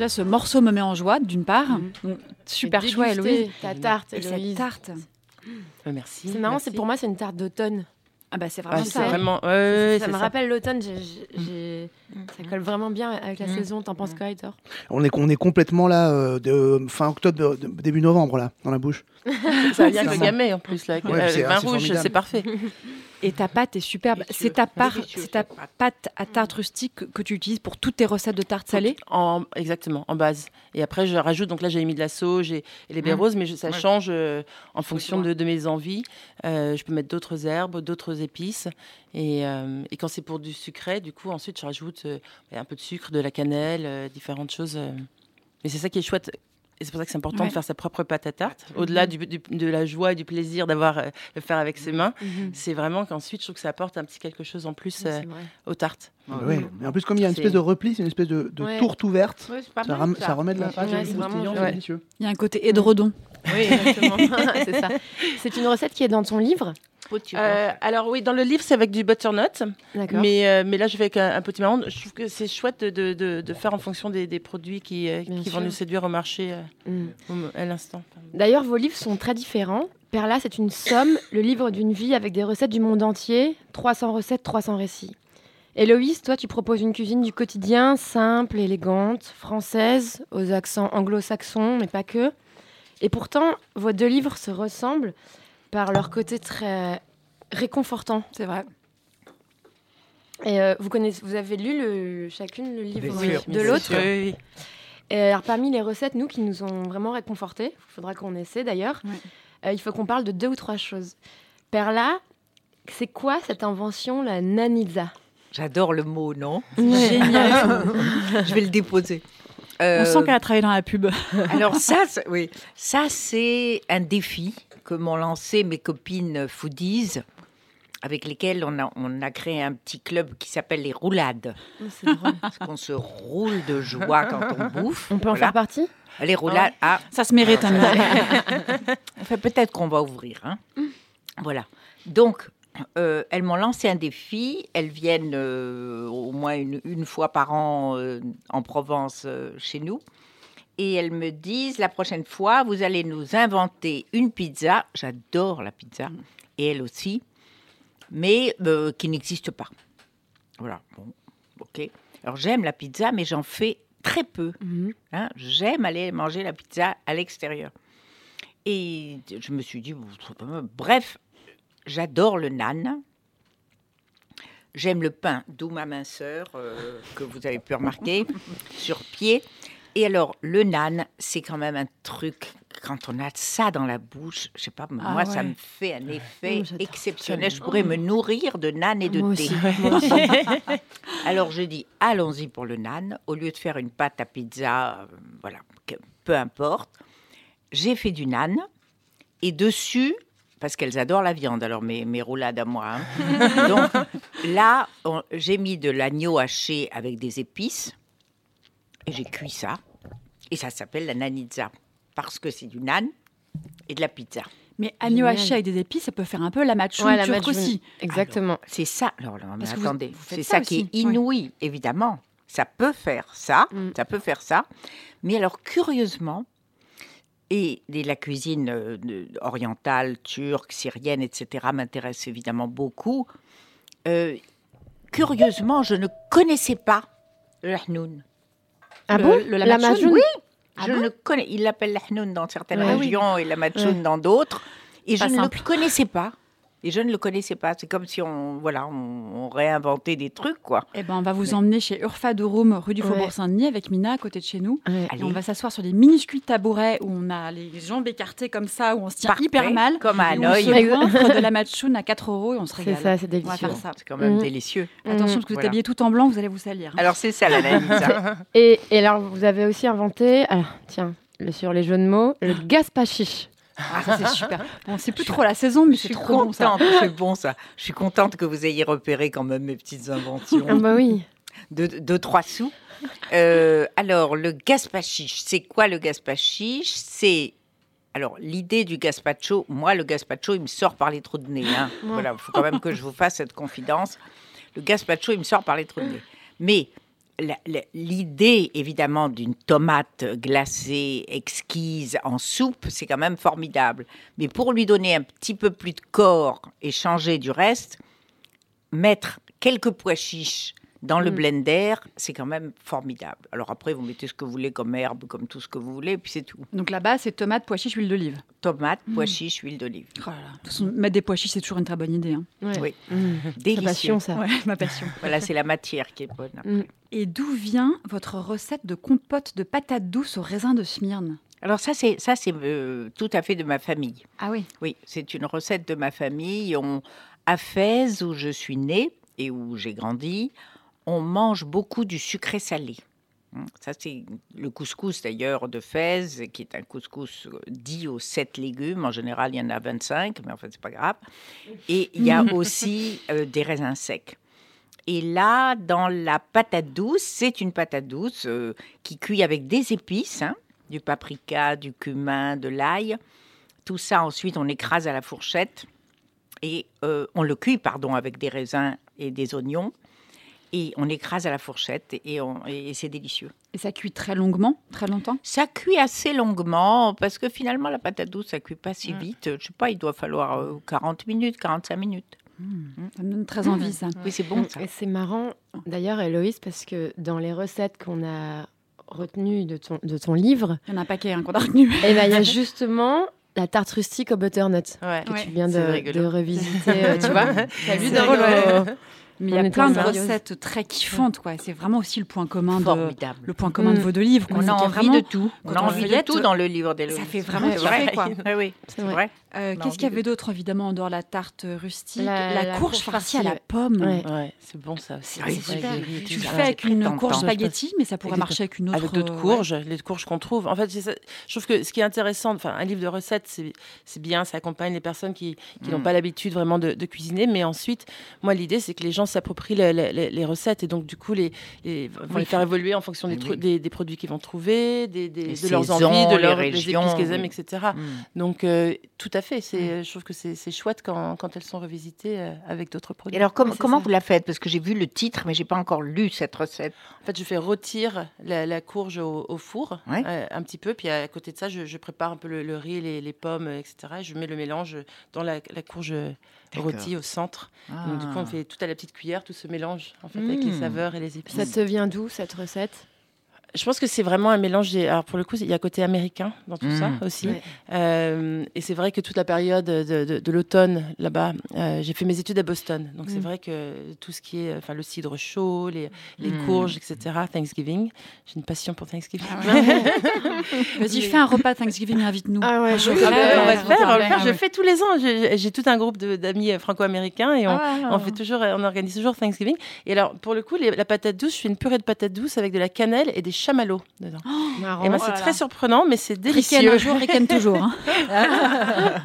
Là, ce morceau me met en joie, d'une part. Mhm. Donc, super déguster Héloïse. Ta tarte, Héloïse. tarte. Euh, Merci. C'est marrant, merci. c'est pour moi, c'est une tarte d'automne. Ah bah c'est Ah, vraiment ça. vraiment. ouais, ouais, ça me ça. rappelle l'automne. j'ai- Ça colle vraiment bien avec la Mm. saison. T'en penses quoi, Hector On est, on est complètement là, euh, de fin octobre, de- début novembre, là, dans la bouche. Ça vient le gamay en plus, là. avec- Ouais, euh, vin c'est rouge, c'est parfait. Et ta pâte est superbe. C'est ta, c'est pâte. à tarte rustique que- tu utilises pour toutes tes recettes de tarte salée En, exactement, en base. Et après, je rajoute, donc là, j'avais mis de la sauge et, et les baies roses, mais je- ça Ouais. change euh, en fonction de, de mes envies. Euh, je peux mettre d'autres herbes, d'autres épices. Et, euh, et quand c'est pour du sucré, du coup, ensuite, je rajoute euh, un peu de sucre, de la cannelle, euh, différentes choses. Mais c'est ça qui est chouette. Et c'est pour ça que c'est important Ouais. de faire sa propre pâte à tarte. Au-delà du- du- de la joie et du plaisir d'avoir euh, le faire avec ses mains, c'est vraiment qu'ensuite, je trouve que ça apporte un petit quelque chose en plus euh, aux tartes. Ouais. Et en plus, comme il y a une espèce de repli, c'est une espèce de, de Ouais. tourte ouverte. Ouais, Ça, ram- ça. ça remet de la délicieux. Il y a un côté édredon. Oui, exactement. c'est ça. C'est une recette qui est dans ton livre. Euh, alors oui, dans le livre, c'est avec du butternut. Mais, euh, mais là, je vais avec un, un petit marron. Je trouve que c'est chouette de, de, de- de faire en fonction des, des produits qui, euh, qui vont nous séduire au marché euh, Mm. au- à l'instant. D'ailleurs, vos livres sont très différents. Perla, c'est une somme, le livre d'une vie avec des recettes du monde entier. 300 recettes, 300 récits. Héloïse, toi, tu proposes une cuisine du quotidien, simple, élégante, française, aux accents anglo-saxons, mais pas que. Et pourtant, vos deux livres se ressemblent par leur côté très réconfortant. C'est vrai. Et euh, vous, connaissez, vous avez lu le, chacune le livre de l'autre. Oui, oui. Et alors, parmi les recettes, nous, qui nous ont vraiment réconfortés, il faudra qu'on essaie d'ailleurs, euh, il faut qu'on parle de deux ou trois choses. Perla, c'est quoi cette invention, la nanitza J'adore le mot, non? Génial. Je vais le déposer. On Euh, sent qu'elle a travaillé dans la pub. Alors ça, c'est- oui, ça c'est un défi que m'ont lancé mes copines foodies, avec lesquelles on a, on a créé un petit club qui s'appelle les roulades. C'est drôle. Parce qu'on se roule de joie quand on bouffe. On peut en faire partie? Les roulades. Ah, Ça se mérite, hein, Amina. Enfin, peut-être qu'on va ouvrir. hein. Voilà. Donc, euh, elles m'ont lancé un défi. Elles viennent euh, au moins une, une fois par an euh, en Provence euh, chez nous. Et elles me disent, la prochaine fois, vous allez nous inventer une pizza. J'adore la pizza. Et elle aussi. Mais euh, qui n'existe pas. Voilà. Bon, ok. Alors, j'aime la pizza, mais j'en fais très peu. Mhm. Hein, J'aime aller manger la pizza à l'extérieur. Et je me suis dit, bref, j'adore le nan. J'aime le pain, d'où ma minceur, euh, que vous avez pu remarquer, sur pied. Et alors, le nan, c'est quand même un truc, quand on a ça dans la bouche, je sais pas, Ah moi, ça ouais. me fait un effet Oh, exceptionnel. Je pourrais me nourrir de nan et de Moi thé. aussi. Alors je dis, allons-y pour le nan. Au lieu de faire une pâte à pizza, euh, voilà, que- peu importe. J'ai fait du nan. Et dessus, parce qu'elles adorent la viande, alors mes, mes roulades à moi. hein. Donc là, j'ai mis de l'agneau haché avec des épices. Et j'ai cuit ça. Et ça s'appelle la nanitza. Parce que c'est du nan et de la pizza. Mais agneau haché avec des épices, ça peut faire un peu la matchoune Ouais, la turque aussi. Exactement. C'est ça. Alors, mais attendez, c'est ça ça, qui est oui. inouï, évidemment. Ça peut faire ça, Mm. ça peut faire ça. Mais alors, curieusement, et, et la cuisine euh, orientale, turque, syrienne, etc., m'intéresse évidemment beaucoup. euh, curieusement, je ne connaissais pas le hnoun. Ah Le- bon le La Oui, Ah je bon ne connais. Il l'appelle la hnoun dans certaines Ouais. régions et la Ouais. dans d'autres. Et Pas je ne le connaissais pas. Et je ne le connaissais pas. C'est comme si on, voilà, on, on réinventait des trucs, quoi. Eh ben, on va vous emmener chez Urfa de Rome, rue du Ouais. Faubourg Saint-Denis, avec Mina à côté de chez nous. Ouais. Et on va s'asseoir sur des minuscules tabourets où on a les jambes écartées comme ça, où on se tient Parfait, hyper mal. Comme à Et on Hanoï. se de la matchoune à 4 euros et on se C'est régale. ça, c'est on va délicieux. faire ça. C'est quand même Mm. délicieux. Attention, parce que vous êtes Voilà. habillé tout en blanc, vous allez vous salir. Alors, c'est ça, la. Et, et alors, vous avez aussi inventé, alors, tiens, sur les jeux de mots, le gaspachiche. Ah, ça, c'est super. Bon, c'est plus trop la saison, mais c'est trop bon ça. contente, c'est bon ça. Je suis contente que vous ayez repéré quand même mes petites inventions. Ah bah oui. de, de trois sous. Euh, alors, le gaspachiche, c'est quoi le gaspachiche C'est. Alors, l'idée du gazpacho, moi, le gazpacho, il me sort par les trous de nez. hein. Voilà, il faut quand même que je vous fasse cette confidence. Le gazpacho, il me sort par les trous de nez. Mais l'idée, évidemment, d'une tomate glacée, exquise, en soupe, c'est quand même formidable. Mais pour lui donner un petit peu plus de corps et changer du reste, mettre quelques pois chiches dans le Mm. blender, c'est quand même formidable. Alors après, vous mettez ce que vous voulez comme herbe, comme tout ce que vous voulez, et puis c'est tout. Donc là-bas, c'est tomates, pois chiches, huile d'olive. Tomate, pois Mm. huile d'olive. Oh là là. De toute façon, mettre des pois chiches, c'est toujours une très bonne idée. hein. Ouais. Oui. Mmh. Délicieux. passion, ça. Ouais, ma passion. Voilà, c'est la matière qui est bonne. Mm. Et d'où vient votre recette de compote de patates douces au raisin de Smyrne? Alors ça, c'est ça, c'est euh, tout à fait de ma famille. Ah oui. Oui, c'est une recette de ma famille. On, à Fès, où je suis née et où j'ai grandi, on mange beaucoup du sucré salé. Hum, Ça, c'est le couscous d'ailleurs de Fès, qui est un couscous euh, dit aux sept légumes. En général, il y en a 25, mais en fait, c'est pas grave. Et il y a aussi euh, des raisins secs. Et là, dans la patate douce, c'est une patate douce euh, qui cuit avec des épices, hein, du paprika, du cumin, de l'ail. Tout ça, ensuite, on écrase à la fourchette et euh, on le cuit, pardon, avec des raisins et des oignons. Et on écrase à la fourchette et, on- et c'est délicieux. Et ça cuit très longuement, très longtemps? Ça cuit assez longuement parce que finalement, la patate douce, ça cuit pas si vite. Je sais pas, il doit falloir euh, 40 minutes, 45 minutes. Ça me donne très envie, ça. Oui, c'est bon ça. Et c'est marrant, d'ailleurs, Héloïse, parce que dans les recettes qu'on a retenues de ton, de ton livre, Il y en a un paquet hein, qu'on a retenu. eh ben, il y a justement la tarte rustique au butternut Ouais. que Ouais, tu viens c'est de, rigolo. de revisiter, euh, tu vois. T'as C'est dans. Mais il y a plein de recettes très kiffantes, quoi. C'est vraiment aussi le point commun de, le point commun de Mm. vos deux livres. quoi. On a envie vraiment- de tout. On a envie de tout dans le livre des Ça fait vraiment kiffer, vrai. quoi. Oui, oui, C'est vrai. vrai. Euh, Qu'est-ce qu'il y avait d'autre, évidemment, en dehors de la tarte rustique? La- La, la courge farcie à la pomme. Ouais. Ouais, c'est bon ça aussi. Oui, C'est super. vrai, j'ai- Tu le ah, fais avec une courge spaghetti, mais ça pourrait marcher avec une autre. avec d'autres euh, courges, les courges qu'on trouve. En fait, je trouve que ce qui est intéressant, enfin, un livre de recettes, c'est c'est bien, ça accompagne les personnes qui, qui n'ont Mm. pas l'habitude vraiment de, de cuisiner. Mais ensuite, moi, l'idée, c'est que les gens s'approprient le- le- le- les recettes et donc, du coup, les, les, vont Oui. les faire évoluer en fonction des, Oui. des, des produits qu'ils vont trouver, des, de leurs envies, de leurs régions, épices qu'ils aiment, oui. etc. Mm. Donc, euh, tout à fait. C'est, Je trouve que c'est chouette quand, quand elles sont revisitées euh, avec d'autres produits. Et alors, com- comment ça. vous la faites? Parce que j'ai vu le titre, mais j'ai pas encore lu cette recette. En fait, je fais rôtir la, la courge au, au four Ouais. euh, un petit peu, puis à côté de ça, je, je prépare un peu le, riz, les, les pommes, euh, etc. Et je mets le mélange dans la, la courge Rôtie au centre. Donc, du coup, Ah. on fait tout à la petite cuillère, tout ce mélange en fait, avec les Mm. saveurs et les épices. Ça te vient d'où cette recette? Je pense que c'est vraiment un mélange. des- Alors pour le coup, il y a un côté américain dans tout ça Mm. aussi. Ouais. Euh, et c'est vrai que toute la période de, de- de l'automne là-bas, euh, j'ai fait mes études à Boston. Donc c'est Mm. vrai que tout ce qui est, enfin le cidre chaud, les, les Mm. courges, etc. Thanksgiving, j'ai une passion pour Thanksgiving. Vas-y, fais un repas Thanksgiving, invite-nous. Ah ouais, je Ah ben, on va le faire, on va faire. Je le fais tous les ans. J'ai tout un groupe d'amis euh, franco-américains et on, Ah. on fait toujours, on organise toujours Thanksgiving. Et alors, pour le coup, les- la patate douce, je fais une purée de patate douce avec de la cannelle et des chamallows dedans. Marrant. et ben, Oh c'est là très surprenant, mais c'est délicieux. un jour, Riken toujours. hein.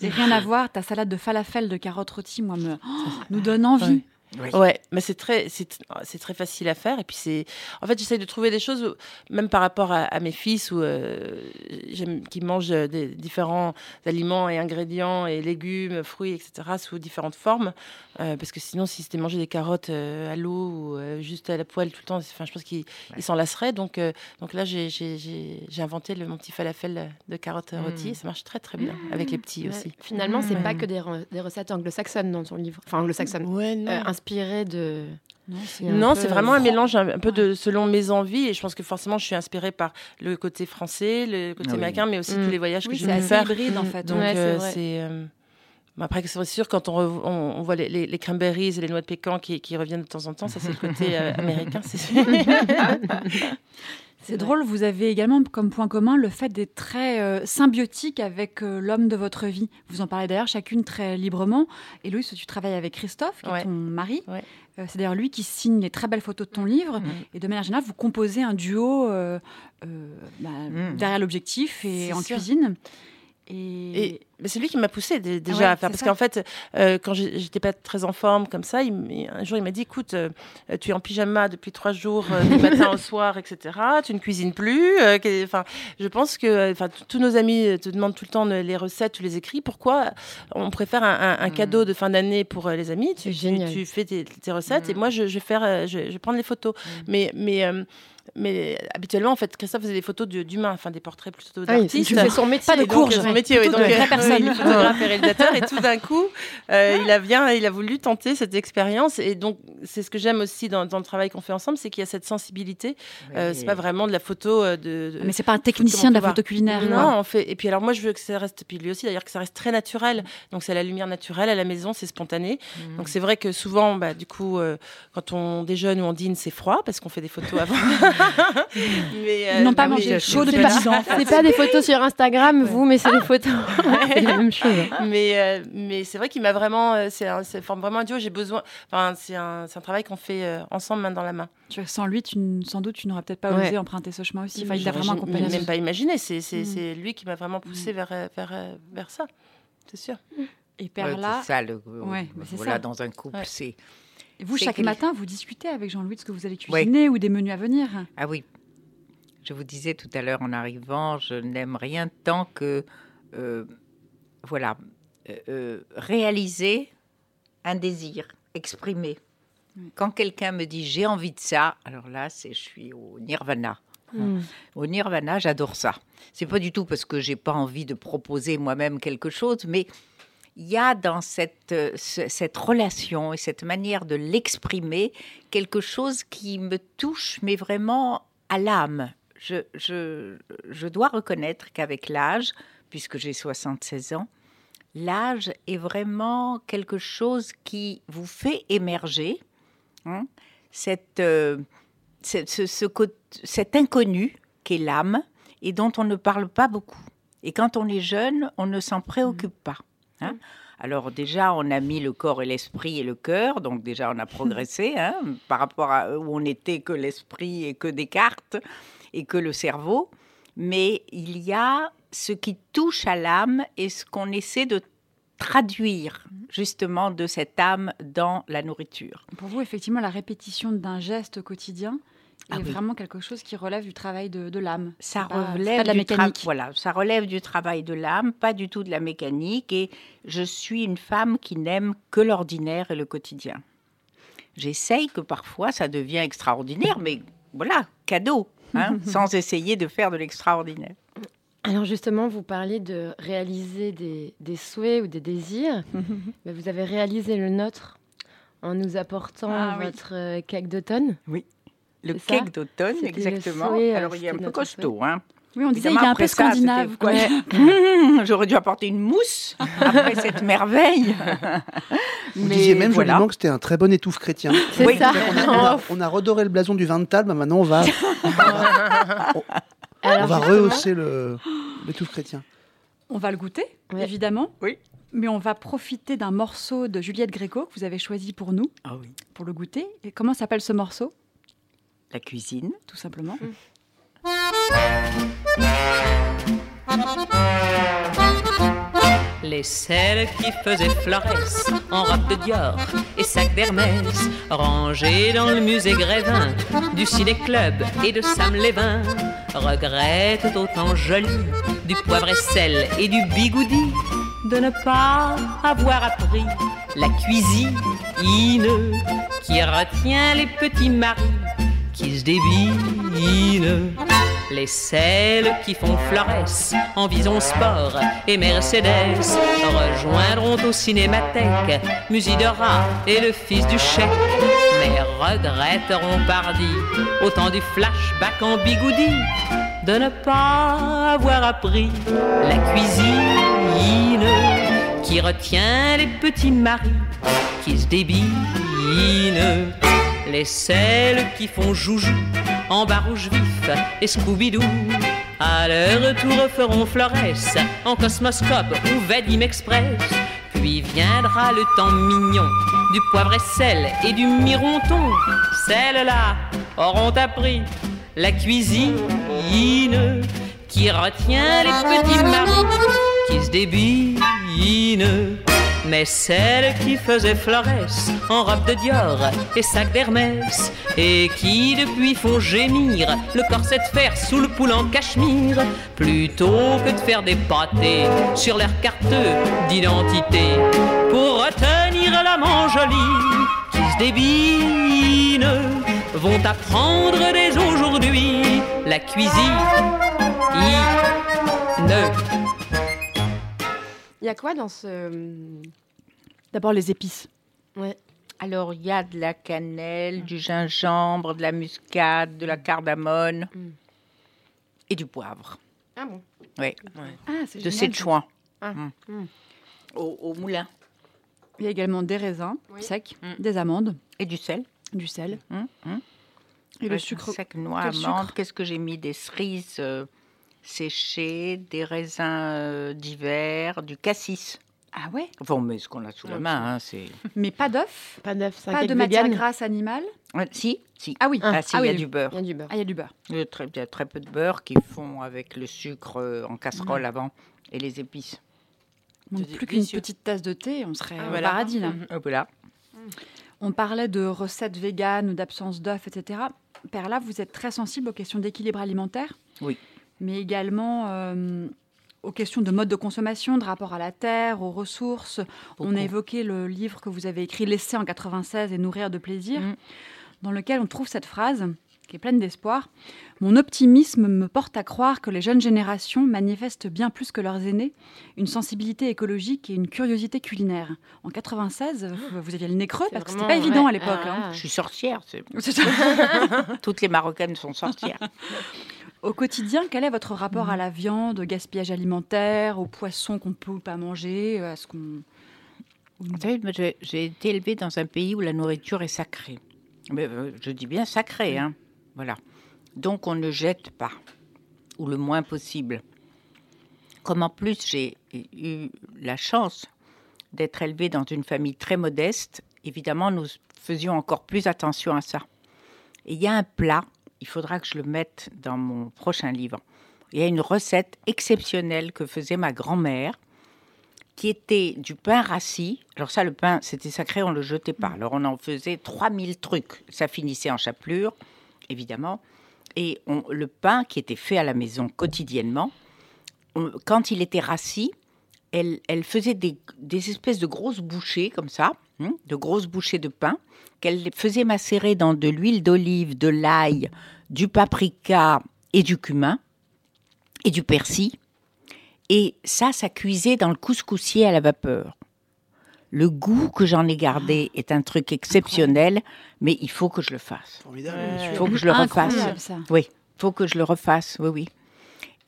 Et rien à voir, ta salade de falafel de carottes rôties, moi, me, oh, nous donne envie. Oui. Ouais, mais c'est très, c'est, c'est très facile à faire. Et puis c'est, en fait, j'essaye de trouver des choses, où- même par rapport à, à mes fils, où euh, j'aime qu'ils mangent des différents aliments et ingrédients et légumes, fruits, etc. sous différentes formes, Euh, parce que sinon, si c'était manger des carottes euh, à l'eau ou euh, juste à la poêle tout le temps, enfin, je pense qu'ils ils s'en lasseraient. Donc, euh, donc là, j'ai, j'ai, j'ai, j'ai inventé le, mon petit falafel de carottes Mm. rôties. et Ça marche très très bien avec les petits Ouais. aussi. Finalement, c'est pas que des, re- des recettes anglo-saxonnes dans ton livre. Enfin, anglo-saxonnes. Ouais, non. Inspirées de. Non, c'est vraiment un mélange un, un peu de selon mes envies et je pense que forcément je suis inspirée par le côté français, le côté Ah oui. américain, mais aussi Mm. tous les voyages Oui, que j'ai c'est pu faire. hybride, en fait. Donc Ouais, c'est euh, c'est euh, après c'est sûr quand on, rev- on, on voit les, les, les cranberries et les noix de pécan qui, qui reviennent de temps en temps, ça c'est le côté euh, américain, c'est sûr. C'est drôle, vous avez également comme point commun le fait d'être très euh, symbiotique avec euh, l'homme de votre vie. Vous en parlez d'ailleurs chacune très librement. Et Louis, tu travailles avec Christophe, qui Ouais. est ton mari. Ouais. Euh, c'est d'ailleurs lui qui signe les très belles photos de ton livre. Mm. Et de manière générale, vous composez un duo bah, Mm. derrière l'objectif et en sûr. cuisine. Et, Et mais c'est lui qui m'a poussé dé- déjà Ouais, à faire parce qu'en fait euh, quand j'étais pas très en forme comme ça, il, un jour il m'a dit écoute euh, tu es en pyjama depuis trois jours euh, du matin au soir etc. Tu ne cuisines plus. euh, Enfin je pense que euh, tous nos amis euh, te demandent tout le temps euh, les recettes, tu les écris. Pourquoi on préfère un, un- un Mm. cadeau de fin d'année pour euh, les amis Tu, fais tes, tes recettes et Mm. moi je, je vais faire euh, je, je vais prendre les photos. Mais mais euh, mais habituellement, en fait, Christophe faisait des photos de- d'humains, enfin des portraits plutôt Ah oui, d'artistes. fais son métier. Pas de courges, son métier, oui. Plutôt Donc, de vraies euh, personnes. oui, il est photographe et réalisateur. Et tout d'un coup, euh, il, a bien, il a voulu tenter cette expérience. Et donc, c'est ce que j'aime aussi dans, dans le travail qu'on fait ensemble, c'est qu'il y a cette sensibilité. Euh, c'est pas vraiment de la photo euh, de. de- Mais c'est pas un technicien de la photo culinaire. non, quoi. on fait. Et puis alors moi je veux que ça reste, puis lui aussi d'ailleurs que ça reste très naturel. Donc c'est la lumière naturelle à la maison, c'est spontané. Mm. Donc c'est vrai que souvent, bah, du coup, euh, quand on déjeune ou on dîne, c'est froid parce qu'on fait des photos avant. mais, euh, Ils n'ont pas mangé chaud depuis pas, 10 ans. c'est pas des photos sur Instagram, vous, mais c'est des photos. c'est la même chose. mais euh, mais c'est vrai qu'il m'a vraiment euh, c'est un- ça forme vraiment un duo j'ai besoin enfin c'est un, c'est un travail qu'on fait euh, ensemble main dans la main Tu vois, Sans lui, tu sans doute, tu n'aurais peut-être pas Ouais. osé emprunter ce chemin aussi. Enfin, il t'a vraiment accompagné. même pas imaginé c'est c'est Mm. c'est lui qui m'a vraiment poussé vers vers vers ça c'est sûr Et Ouais, Perla, c'est ça, le, Ouais, voilà, ça. dans un couple, Ouais. c'est... et vous, chaque matin, vous discutez avec Jean-Louis de ce que vous allez cuisiner ou des menus à venir. Ah oui, je vous disais tout à l'heure en arrivant, je n'aime rien tant que, euh, voilà, euh, euh, réaliser un désir, exprimer. Quand quelqu'un me dit j'ai envie de ça, alors là, c'est je suis au nirvana. Mm. Au nirvana, j'adore ça. C'est pas du tout parce que j'ai pas envie de proposer moi-même quelque chose, mais il y a dans cette, euh, ce- cette relation et cette manière de l'exprimer quelque chose qui me touche, mais vraiment à l'âme. Je, je, je dois reconnaître qu'avec l'âge, puisque j'ai 76 ans, l'âge est vraiment quelque chose qui vous fait émerger hein, cette, euh, cette- ce- ce cô- cet inconnu qu'est l'âme et dont on ne parle pas beaucoup. Et quand on est jeune, on ne s'en préoccupe pas. Hein. Alors déjà, on a mis le corps et l'esprit et le cœur, donc déjà on a progressé hein, par rapport à où on était que l'esprit et que Descartes et que le cerveau. Mais il y a ce qui touche à l'âme et ce qu'on essaie de traduire justement de cette âme dans la nourriture. Pour vous, effectivement, la répétition d'un geste quotidien Ah oui. vraiment quelque chose qui relève du travail de, de l'âme. Ça pas- relève pas de la du mécanique. Voilà, ça relève du travail de l'âme, pas du tout de la mécanique. Et je suis une femme qui n'aime que l'ordinaire et le quotidien. J'essaye que parfois ça devient extraordinaire, mais voilà, cadeau, hein, sans essayer de faire de l'extraordinaire. Alors justement, vous parliez de réaliser des, des souhaits ou des désirs. Mais vous avez réalisé le nôtre en nous apportant Ah oui. votre euh, cake d'automne. Oui, le cake d'automne, exactement. souhait, euh, Alors il est un peu costaud, hein. Oui, on disait Évidemment, il est un peu ça, scandinave. quoi. J'aurais dû apporter une mousse après cette merveille. Vous Mais disiez même voilà. joliment que c'était un très bon étouffe chrétien. C'est Oui. ça. On a, on a- on a redoré le blason du vin de table, maintenant on va, on Alors, va justement, rehausser le- l'étouffe chrétien. On va le goûter, Ouais. évidemment. Oui. Mais on va profiter d'un morceau de Juliette Gréco que vous avez choisi pour nous, Ah oui. pour le goûter. Et comment s'appelle ce morceau? La cuisine. Tout simplement. Les selles qui faisaient Florès en robe de Dior et sac d'Hermès, rangés dans le musée Grévin du ciné-club et de Sam Lévin, regrettent autant joli du poivre et sel et du bigoudi de ne pas avoir appris la cuisine qui retient les petits maris qui se débinent. Les selles qui font Florès en Vison Sport et Mercedes rejoindront au Cinémathèque Musidora et le fils du chèque. Mais regretteront pardi au temps du flashback en bigoudi de ne pas avoir appris la cuisine qui retient les petits maris qui se débinent. Les selles qui font joujou en bas rouge vif et Scooby-Doo. À leur retour feront Florès en Cosmoscope ou Vadim Express. Puis viendra le temps mignon du poivre et sel et du mironton. Celles-là auront appris la cuisine qui retient les petits maris qui se débinent. Mais celles qui faisaient Florès en robe de Dior et sac d'Hermès et qui depuis font gémir le corset de fer sous le poule en cachemire plutôt que de faire des pâtés sur leur carte d'identité pour retenir l'amant joli qui se débine vont apprendre dès aujourd'hui la cuisine. Il y a quoi dans ce... D'abord les épices. Ouais. Alors, il y a de la cannelle, du gingembre, de la muscade, de la cardamone Mm. et du poivre. Ah bon? Oui, Ah, c'est de. Sichuan. Ah. Mm. Mm. Au, au moulin. Il y a également des raisins Oui. secs, Mm. des amandes, Et du sel. du sel et le Ouais, sucre. Sec, amande. sucre Qu'est-ce que j'ai mis? Des cerises euh, séchées, des raisins euh, d'hiver, du cassis. Ah ouais? Enfin, on met ce qu'on a sous la Ouais, main. hein, c'est... Mais pas d'œuf, Pas d'œuf, c'est un pas de matière vegan. grasse animale? Ouais, si, si. Ah oui, Ah, si, il y a du Il beurre. y a du beurre. Ah, il y a du beurre. Il y a très, il y a très peu de beurre qui font avec le sucre euh, en casserole avant et les épices. Il C'est plus qu'une petite tasse de thé, on serait Ah, au voilà. paradis là. Voilà. On parlait de recettes véganes ou d'absence d'œufs, etc. Perla, vous êtes très sensible aux questions d'équilibre alimentaire? Oui. Mais également euh, aux questions de mode de consommation, de rapport à la terre, aux ressources. On a évoqué le livre que vous avez écrit, Laisser en 96 et Nourrir de plaisir, Mm. dans lequel on trouve cette phrase qui est pleine d'espoir. Mon optimisme me porte à croire que les jeunes générations manifestent bien plus que leurs aînés une sensibilité écologique et une curiosité culinaire. En 96, vous- vous aviez le nez creux parce que c'était pas évident à l'époque. ah, hein. ah. Je suis sorcière. Toutes les Marocaines sont sorcières. Au quotidien, quel est votre rapport à la viande, au gaspillage alimentaire, aux poissons qu'on peut ou pas manger à ce qu'on... Vous savez, j'ai été élevée dans un pays où la nourriture est sacrée. Mais, euh, je dis bien sacrée, hein. Voilà. Donc on ne jette pas, ou le moins possible. Comme en plus j'ai eu la chance d'être élevée dans une famille très modeste, évidemment nous faisions encore plus attention à ça. Et il y a un plat, il faudra que je le mette dans mon prochain livre. Il y a une recette exceptionnelle que faisait ma grand-mère qui était du pain rassis. Alors ça, le pain, c'était sacré, on le jetait pas. Alors on en faisait 3000 trucs. Ça finissait en chapelure, évidemment. Et on- le pain qui était fait à la maison quotidiennement, quand il était rassis, elle, faisait des, espèces de grosses bouchées comme ça, de grosses bouchées de pain, qu'elle faisait macérer dans de l'huile d'olive, de l'ail, du paprika et du cumin, et du persil. Et ça, ça cuisait dans le couscoussier à la vapeur. Le goût que j'en ai gardé est un truc exceptionnel, mais il faut que je le fasse. Il faut que je le refasse. Ça. Oui, il faut que je le refasse, oui, oui.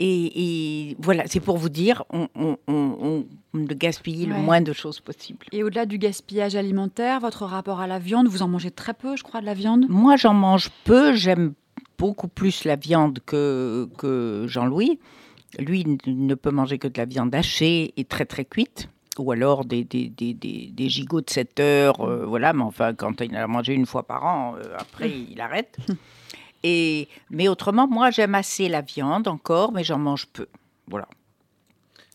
Et, et voilà, c'est pour vous dire, on, on, on, on de gaspiller le moins de choses possible. Et au-delà du gaspillage alimentaire, votre rapport à la viande, vous en mangez très peu, je crois, de la viande? Moi, j'en mange peu, j'aime beaucoup plus la viande que, que Jean-Louis. Lui, il ne peut manger que de la viande hachée et très très cuite. Ou alors des, des, des, des, des gigots de 7 heures, euh, voilà, mais enfin, quand il a mangé une fois par an, euh, après, il arrête. Et, mais autrement, moi, j'aime assez la viande encore, mais j'en mange peu. Voilà.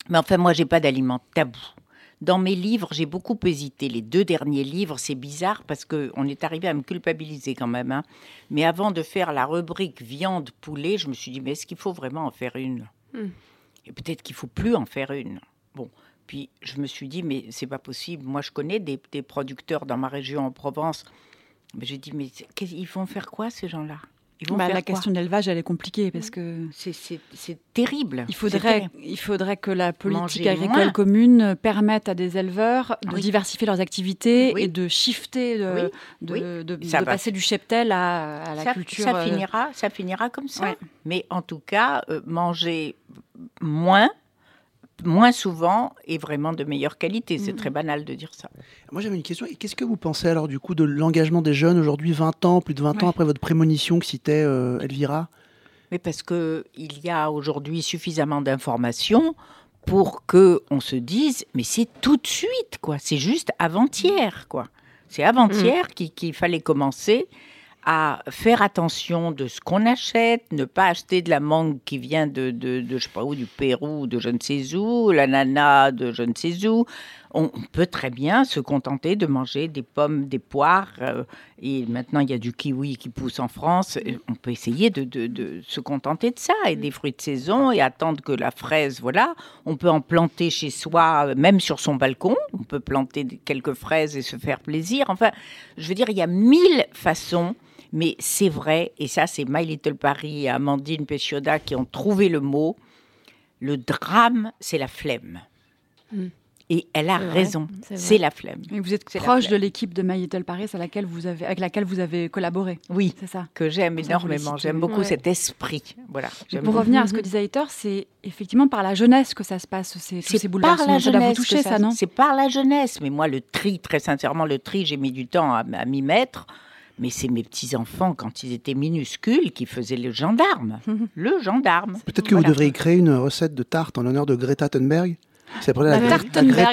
Mais enfin, moi, j'ai pas d'aliments tabous. Dans mes livres, j'ai beaucoup hésité. Les deux derniers livres, c'est bizarre parce qu'on est arrivé à me culpabiliser quand même. hein. Mais avant de faire la rubrique viande poulet, je me suis dit, mais est-ce qu'il faut vraiment en faire une? Hmm. Et peut-être qu'il faut plus en faire une. Bon, puis je me suis dit, mais c'est pas possible. Moi, je connais des, des producteurs dans ma région en Provence. Mais j'ai dit, mais ils vont faire quoi ces gens-là? Ils vont Bah, faire La question de l'élevage, elle est compliquée parce que C'est- terrible. il faudrait, terrible. il faudrait que la politique Manger agricole moins. commune permette à des éleveurs de Oui. diversifier leurs activités Oui. et de shifter, de, Oui. de, de- passer du cheptel à, à la ça, culture. ça euh, finira, ça finira comme ça. Ouais. Mais en tout cas, euh, manger moins, moins souvent et vraiment de meilleure qualité. C'est Mhm. très banal de dire ça. Moi j'avais une question. Qu'est-ce que vous pensez alors du coup de l'engagement des jeunes aujourd'hui, 20 ans, plus de 20 ans après votre prémonition que citait euh, Elvira? Mais parce que il y a aujourd'hui suffisamment d'informations pour que on se dise, mais c'est tout de suite, quoi. C'est juste avant-hier, quoi. C'est avant-hier qu'il qu'il fallait commencer à faire attention de ce qu'on achète, ne pas acheter de la mangue qui vient de, de, de je sais pas où, du Pérou, de je ne sais où, l'ananas de je ne sais où. On, peut très bien se contenter de manger des pommes, des poires, euh, et maintenant il y a du kiwi qui pousse en France. On peut essayer de, de- se contenter de ça, et des fruits de saison, et attendre que la fraise, voilà. On peut en planter chez soi, même sur son balcon. On peut planter quelques fraises et se faire plaisir. Enfin, je veux dire, il y a mille façons. Mais c'est vrai, et ça c'est My Little Paris et Amandine Péchioda qui ont trouvé le mot, le drame, c'est la flemme. Mm. Et elle a C'est vrai, raison, c'est c'est la flemme. Et vous êtes C'est proche de l'équipe de My Little Paris à laquelle vous avez, avec laquelle vous avez collaboré. Oui, C'est ça. que j'aime énormément. J'aime beaucoup Ouais. cet esprit. Voilà. Pour beaucoup. revenir à ce que disait Heitor, c'est effectivement par la jeunesse que ça se passe, ces, tous ces C'est par bouleversements. la jeunesse toucher, que ça, non? C'est par la jeunesse. Mais moi, le tri, très sincèrement, le tri, j'ai mis du temps à, à m'y mettre. Mais c'est mes petits-enfants, quand ils étaient minuscules, qui faisaient le gendarme. le gendarme. Peut-être que Voilà. vous devriez créer une recette de tarte en l'honneur de Greta Thunberg. C'est pour la, La la,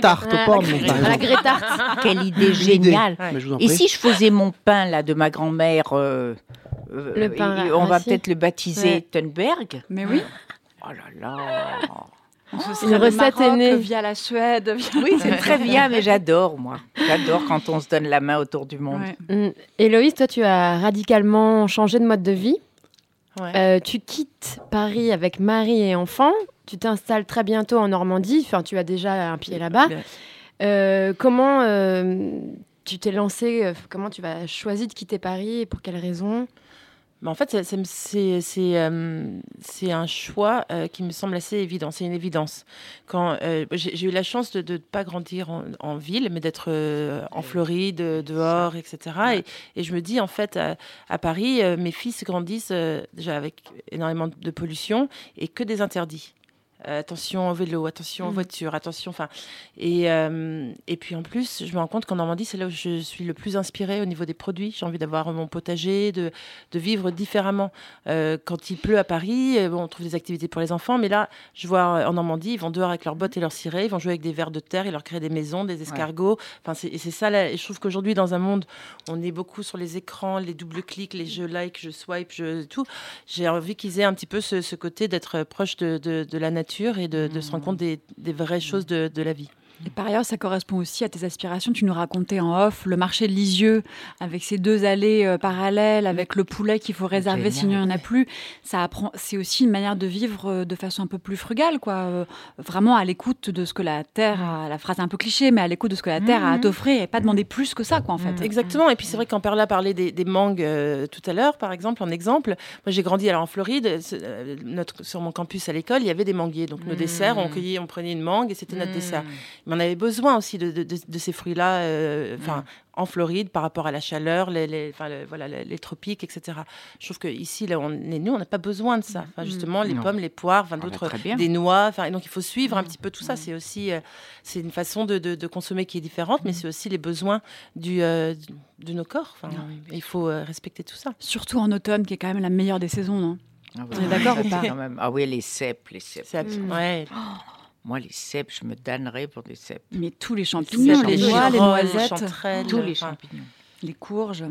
tarte la aux pommes, la. Grétarte. Quelle idée géniale. Et si je faisais mon pain là de ma grand-mère, euh, euh, on va peut-être le baptiser Ouais. Thunberg. Mais oui. Oh là là. Ce Une recette Maroc est née. via la Suède. via- Oui, c'est très bien, mais j'adore moi. J'adore quand on se donne la main autour du monde. Ouais. Mm. Héloïse, toi, tu as radicalement changé de mode de vie. Ouais. Euh, tu quittes Paris avec mari et enfant. Tu t'installes très bientôt en Normandie. Enfin, tu as déjà un pied là-bas. Euh, comment euh, tu t'es lancé euh, Comment tu vas choisi de quitter Paris et pour quelles raisons Mais en fait, c'est euh, c'est un choix euh, qui me semble assez évident. C'est une évidence. Quand euh, j'ai eu la chance de ne pas grandir en, en ville, mais d'être en Floride, dehors, etc. Et, et je me dis, en fait, à, à Paris, mes fils grandissent déjà avec énormément de pollution et que des interdits. Euh, attention au vélo, attention aux Mm. voitures, attention. Enfin, et, euh, et puis en plus, je me rends compte qu'en Normandie, c'est là où je suis le plus inspirée au niveau des produits. J'ai envie d'avoir mon potager, de, de vivre différemment. Euh, quand il pleut à Paris, euh, bon, on trouve des activités pour les enfants, mais là, je vois en Normandie, ils vont dehors avec leurs bottes et leurs cirés, ils vont jouer avec des vers de terre, ils leur créent des maisons, des escargots. Enfin, c'est, et c'est ça. Là, et je trouve qu'aujourd'hui, dans un monde, où on est beaucoup sur les écrans, les double clics, les je like, je swipe, je tout. J'ai envie qu'ils aient un petit peu ce, ce côté d'être proche de, de- de la nature et de, de se rendre compte des, des vraies choses de, de la vie. Et par ailleurs, ça correspond aussi à tes aspirations. Tu nous racontais en off le marché de Lisieux avec ses deux allées euh, parallèles, avec le poulet qu'il faut réserver sinon il n'y en a plus. Ça apprend. C'est aussi une manière de vivre euh, de façon un peu plus frugale, quoi. Euh, vraiment à l'écoute de ce que la terre, a, la phrase est un peu cliché, mais à l'écoute de ce que la terre a à Mhm. t'offrir et pas demander plus que ça, quoi, en fait. Exactement. Et puis c'est vrai qu'en Perla parlait des, des mangues tout à l'heure, par exemple, en exemple. Moi, j'ai grandi alors en Floride. notre, sur mon campus à l'école, il y avait des manguiers. Donc nos Mm. desserts, on cueillait, on prenait une mangue et c'était notre Mm. dessert. Mais on avait besoin aussi de, de- de- de ces fruits-là, euh, enfin. En Floride, par rapport à la chaleur, les, les- enfin, le- voilà, les, les tropiques, etc. Je trouve que ici, là, on est nous, on n'a pas besoin de ça. Enfin, justement, les Non. pommes, les poires, enfin, Ah d'autres, des noix. Enfin, donc, il faut suivre un petit peu tout ça. C'est aussi, euh, c'est une façon de, de- de consommer qui est différente, mais c'est aussi les besoins du, euh, de nos corps. Enfin, Il faut euh, respecter tout ça. Surtout en automne, qui est quand même la meilleure des saisons, non? Ah oui, On est d'accord ça, ou pas? Ah oui, les cèpes, les cèpes. Cèpes, Mm. ouais. Moi, les cèpes, je me damnerais pour des cèpes. Mais tous les champignons, les noix, les les noisettes, chanterelles, Tous les champignons. les courges.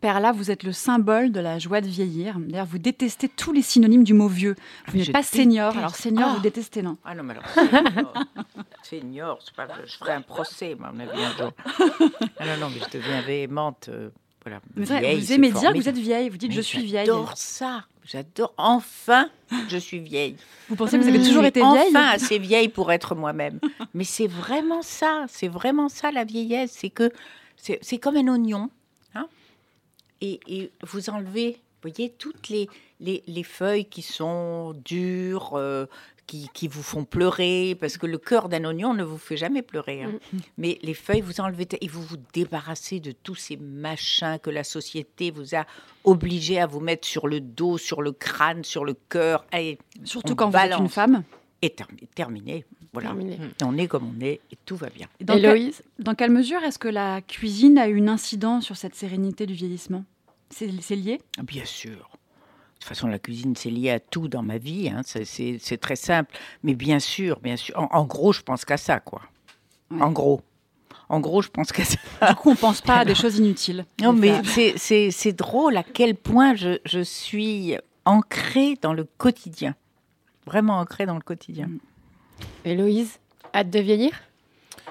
Perla, vous êtes le symbole de la joie de vieillir. D'ailleurs, vous détestez tous les synonymes du mot vieux. Vous n'êtes pas senior. déteste. Alors, senior, Ah. vous détestez, non Ah non, mais alors, senior, senior, c'est pas, je ferai un procès, à mon avis, un jour. Ah non, non, mais je deviens véhémente. euh, voilà, Mais vrai, vieille, vous aimez dire que vous êtes vieille. Vous dites Mais je suis vieille. J'adore ça. J'adore. Enfin, je suis vieille. Vous pensez que vous avez Je toujours été vieille Enfin, assez vieille pour être moi-même. Mais c'est vraiment ça. C'est vraiment ça la vieillesse. C'est que c'est c'est comme un oignon. hein. et, et vous enlevez, vous voyez, toutes les, les, les feuilles qui sont dures, euh, qui, qui vous font pleurer, parce que le cœur d'un oignon ne vous fait jamais pleurer. hein. Mais les feuilles, vous enlevez et vous vous débarrassez de tous ces machins que la société vous a obligé à vous mettre sur le dos, sur le crâne, sur le cœur. Allez, Surtout quand vous êtes une femme. Et terminé. terminé. Voilà. Terminé. On est comme on est et tout va bien. Dans quelle- dans quelle mesure est-ce que la cuisine a eu une incidence sur cette sérénité du vieillissement? C'est lié? Bien sûr. De toute façon, la cuisine, c'est lié à tout dans ma vie. hein. C'est- très simple. Mais bien sûr, bien sûr. En, en gros, je pense qu'à ça, quoi. En gros. En gros, je pense qu'à ça. Du coup, on pense pas à des choses inutiles. Non, mais c'est- c'est c'est drôle à quel point je, je suis ancrée dans le quotidien. Vraiment ancrée dans le quotidien. Héloïse, hâte de vieillir?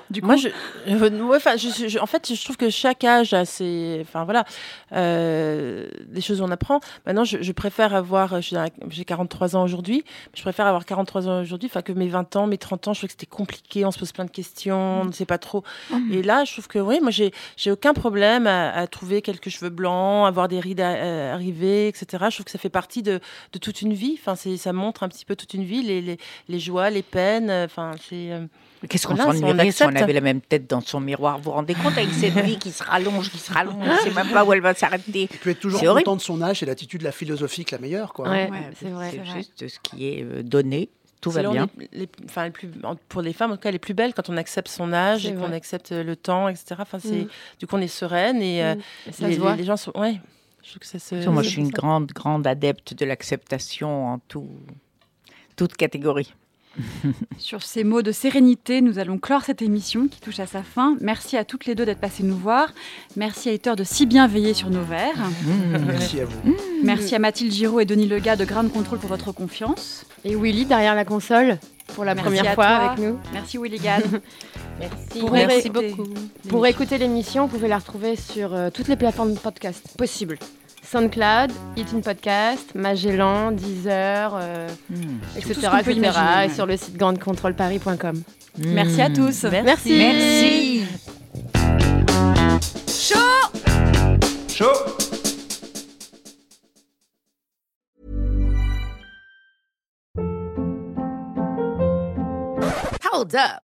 Du Moi, je, euh, ouais, je- je- en fait, je trouve que chaque âge a ses, enfin voilà, euh, des choses on apprend. Maintenant, je, je préfère avoir, j'ai 43 ans aujourd'hui, je préfère avoir 43 ans aujourd'hui, enfin que mes 20 ans, mes 30 ans, je trouve que c'était compliqué, on se pose plein de questions, on ne sait pas trop. Et là, je trouve que oui, moi, j'ai, j'ai aucun problème à, à trouver quelques cheveux blancs, avoir des rides à- euh, arrivées, etc. Je trouve que ça fait partie de, de toute une vie. Enfin, c'est, ça montre un petit peu toute une vie, les, les, les joies, les peines. Enfin, c'est. Euh, Qu'est-ce qu'on voilà, s'ennuierait si on accepte. avait la même tête dans son miroir Vous vous rendez compte avec cette vie qui se rallonge, qui se rallonge, on ne sait même pas où elle va s'arrêter. Tu es toujours horrible. content de son âge et l'attitude la philosophique la meilleure. Quoi. Ouais, Ouais, c'est vrai. C'est juste ce qui est euh, donné. Tout va bien. Les, les- enfin, les plus, en- pour les femmes, en tout cas, les plus belles quand on accepte son âge et qu'on accepte le temps, etc. Enfin, c'est, Mm. Du coup, on est sereine et, euh, Mm. Et ça les, se voit. les- les gens sont. Ouais, je trouve que ça se. Moi, je suis une grande, grande adepte de l'acceptation en tout, toute catégorie. Sur ces mots de sérénité, nous allons clore cette émission qui touche à sa fin. Merci à toutes les deux d'être passées nous voir. Merci à Heather de si bien veiller sur nos verres. Merci à vous. Merci à Mathilde Giraud et Denis Lega de Ground Control pour votre confiance. Et Willy derrière la console pour la Merci première à fois toi. avec nous. Merci. Merci. Pour Merci écouter beaucoup. Pour écouter l'émission, vous pouvez la retrouver sur euh, toutes les plateformes de podcast possibles. SoundCloud, Itin Podcast, Magellan, Deezer, euh, hmm. etc. et sur le site grandecontrôleparis.com. Hmm. Merci à tous. Merci. Merci. Chaud Chaud Hold up.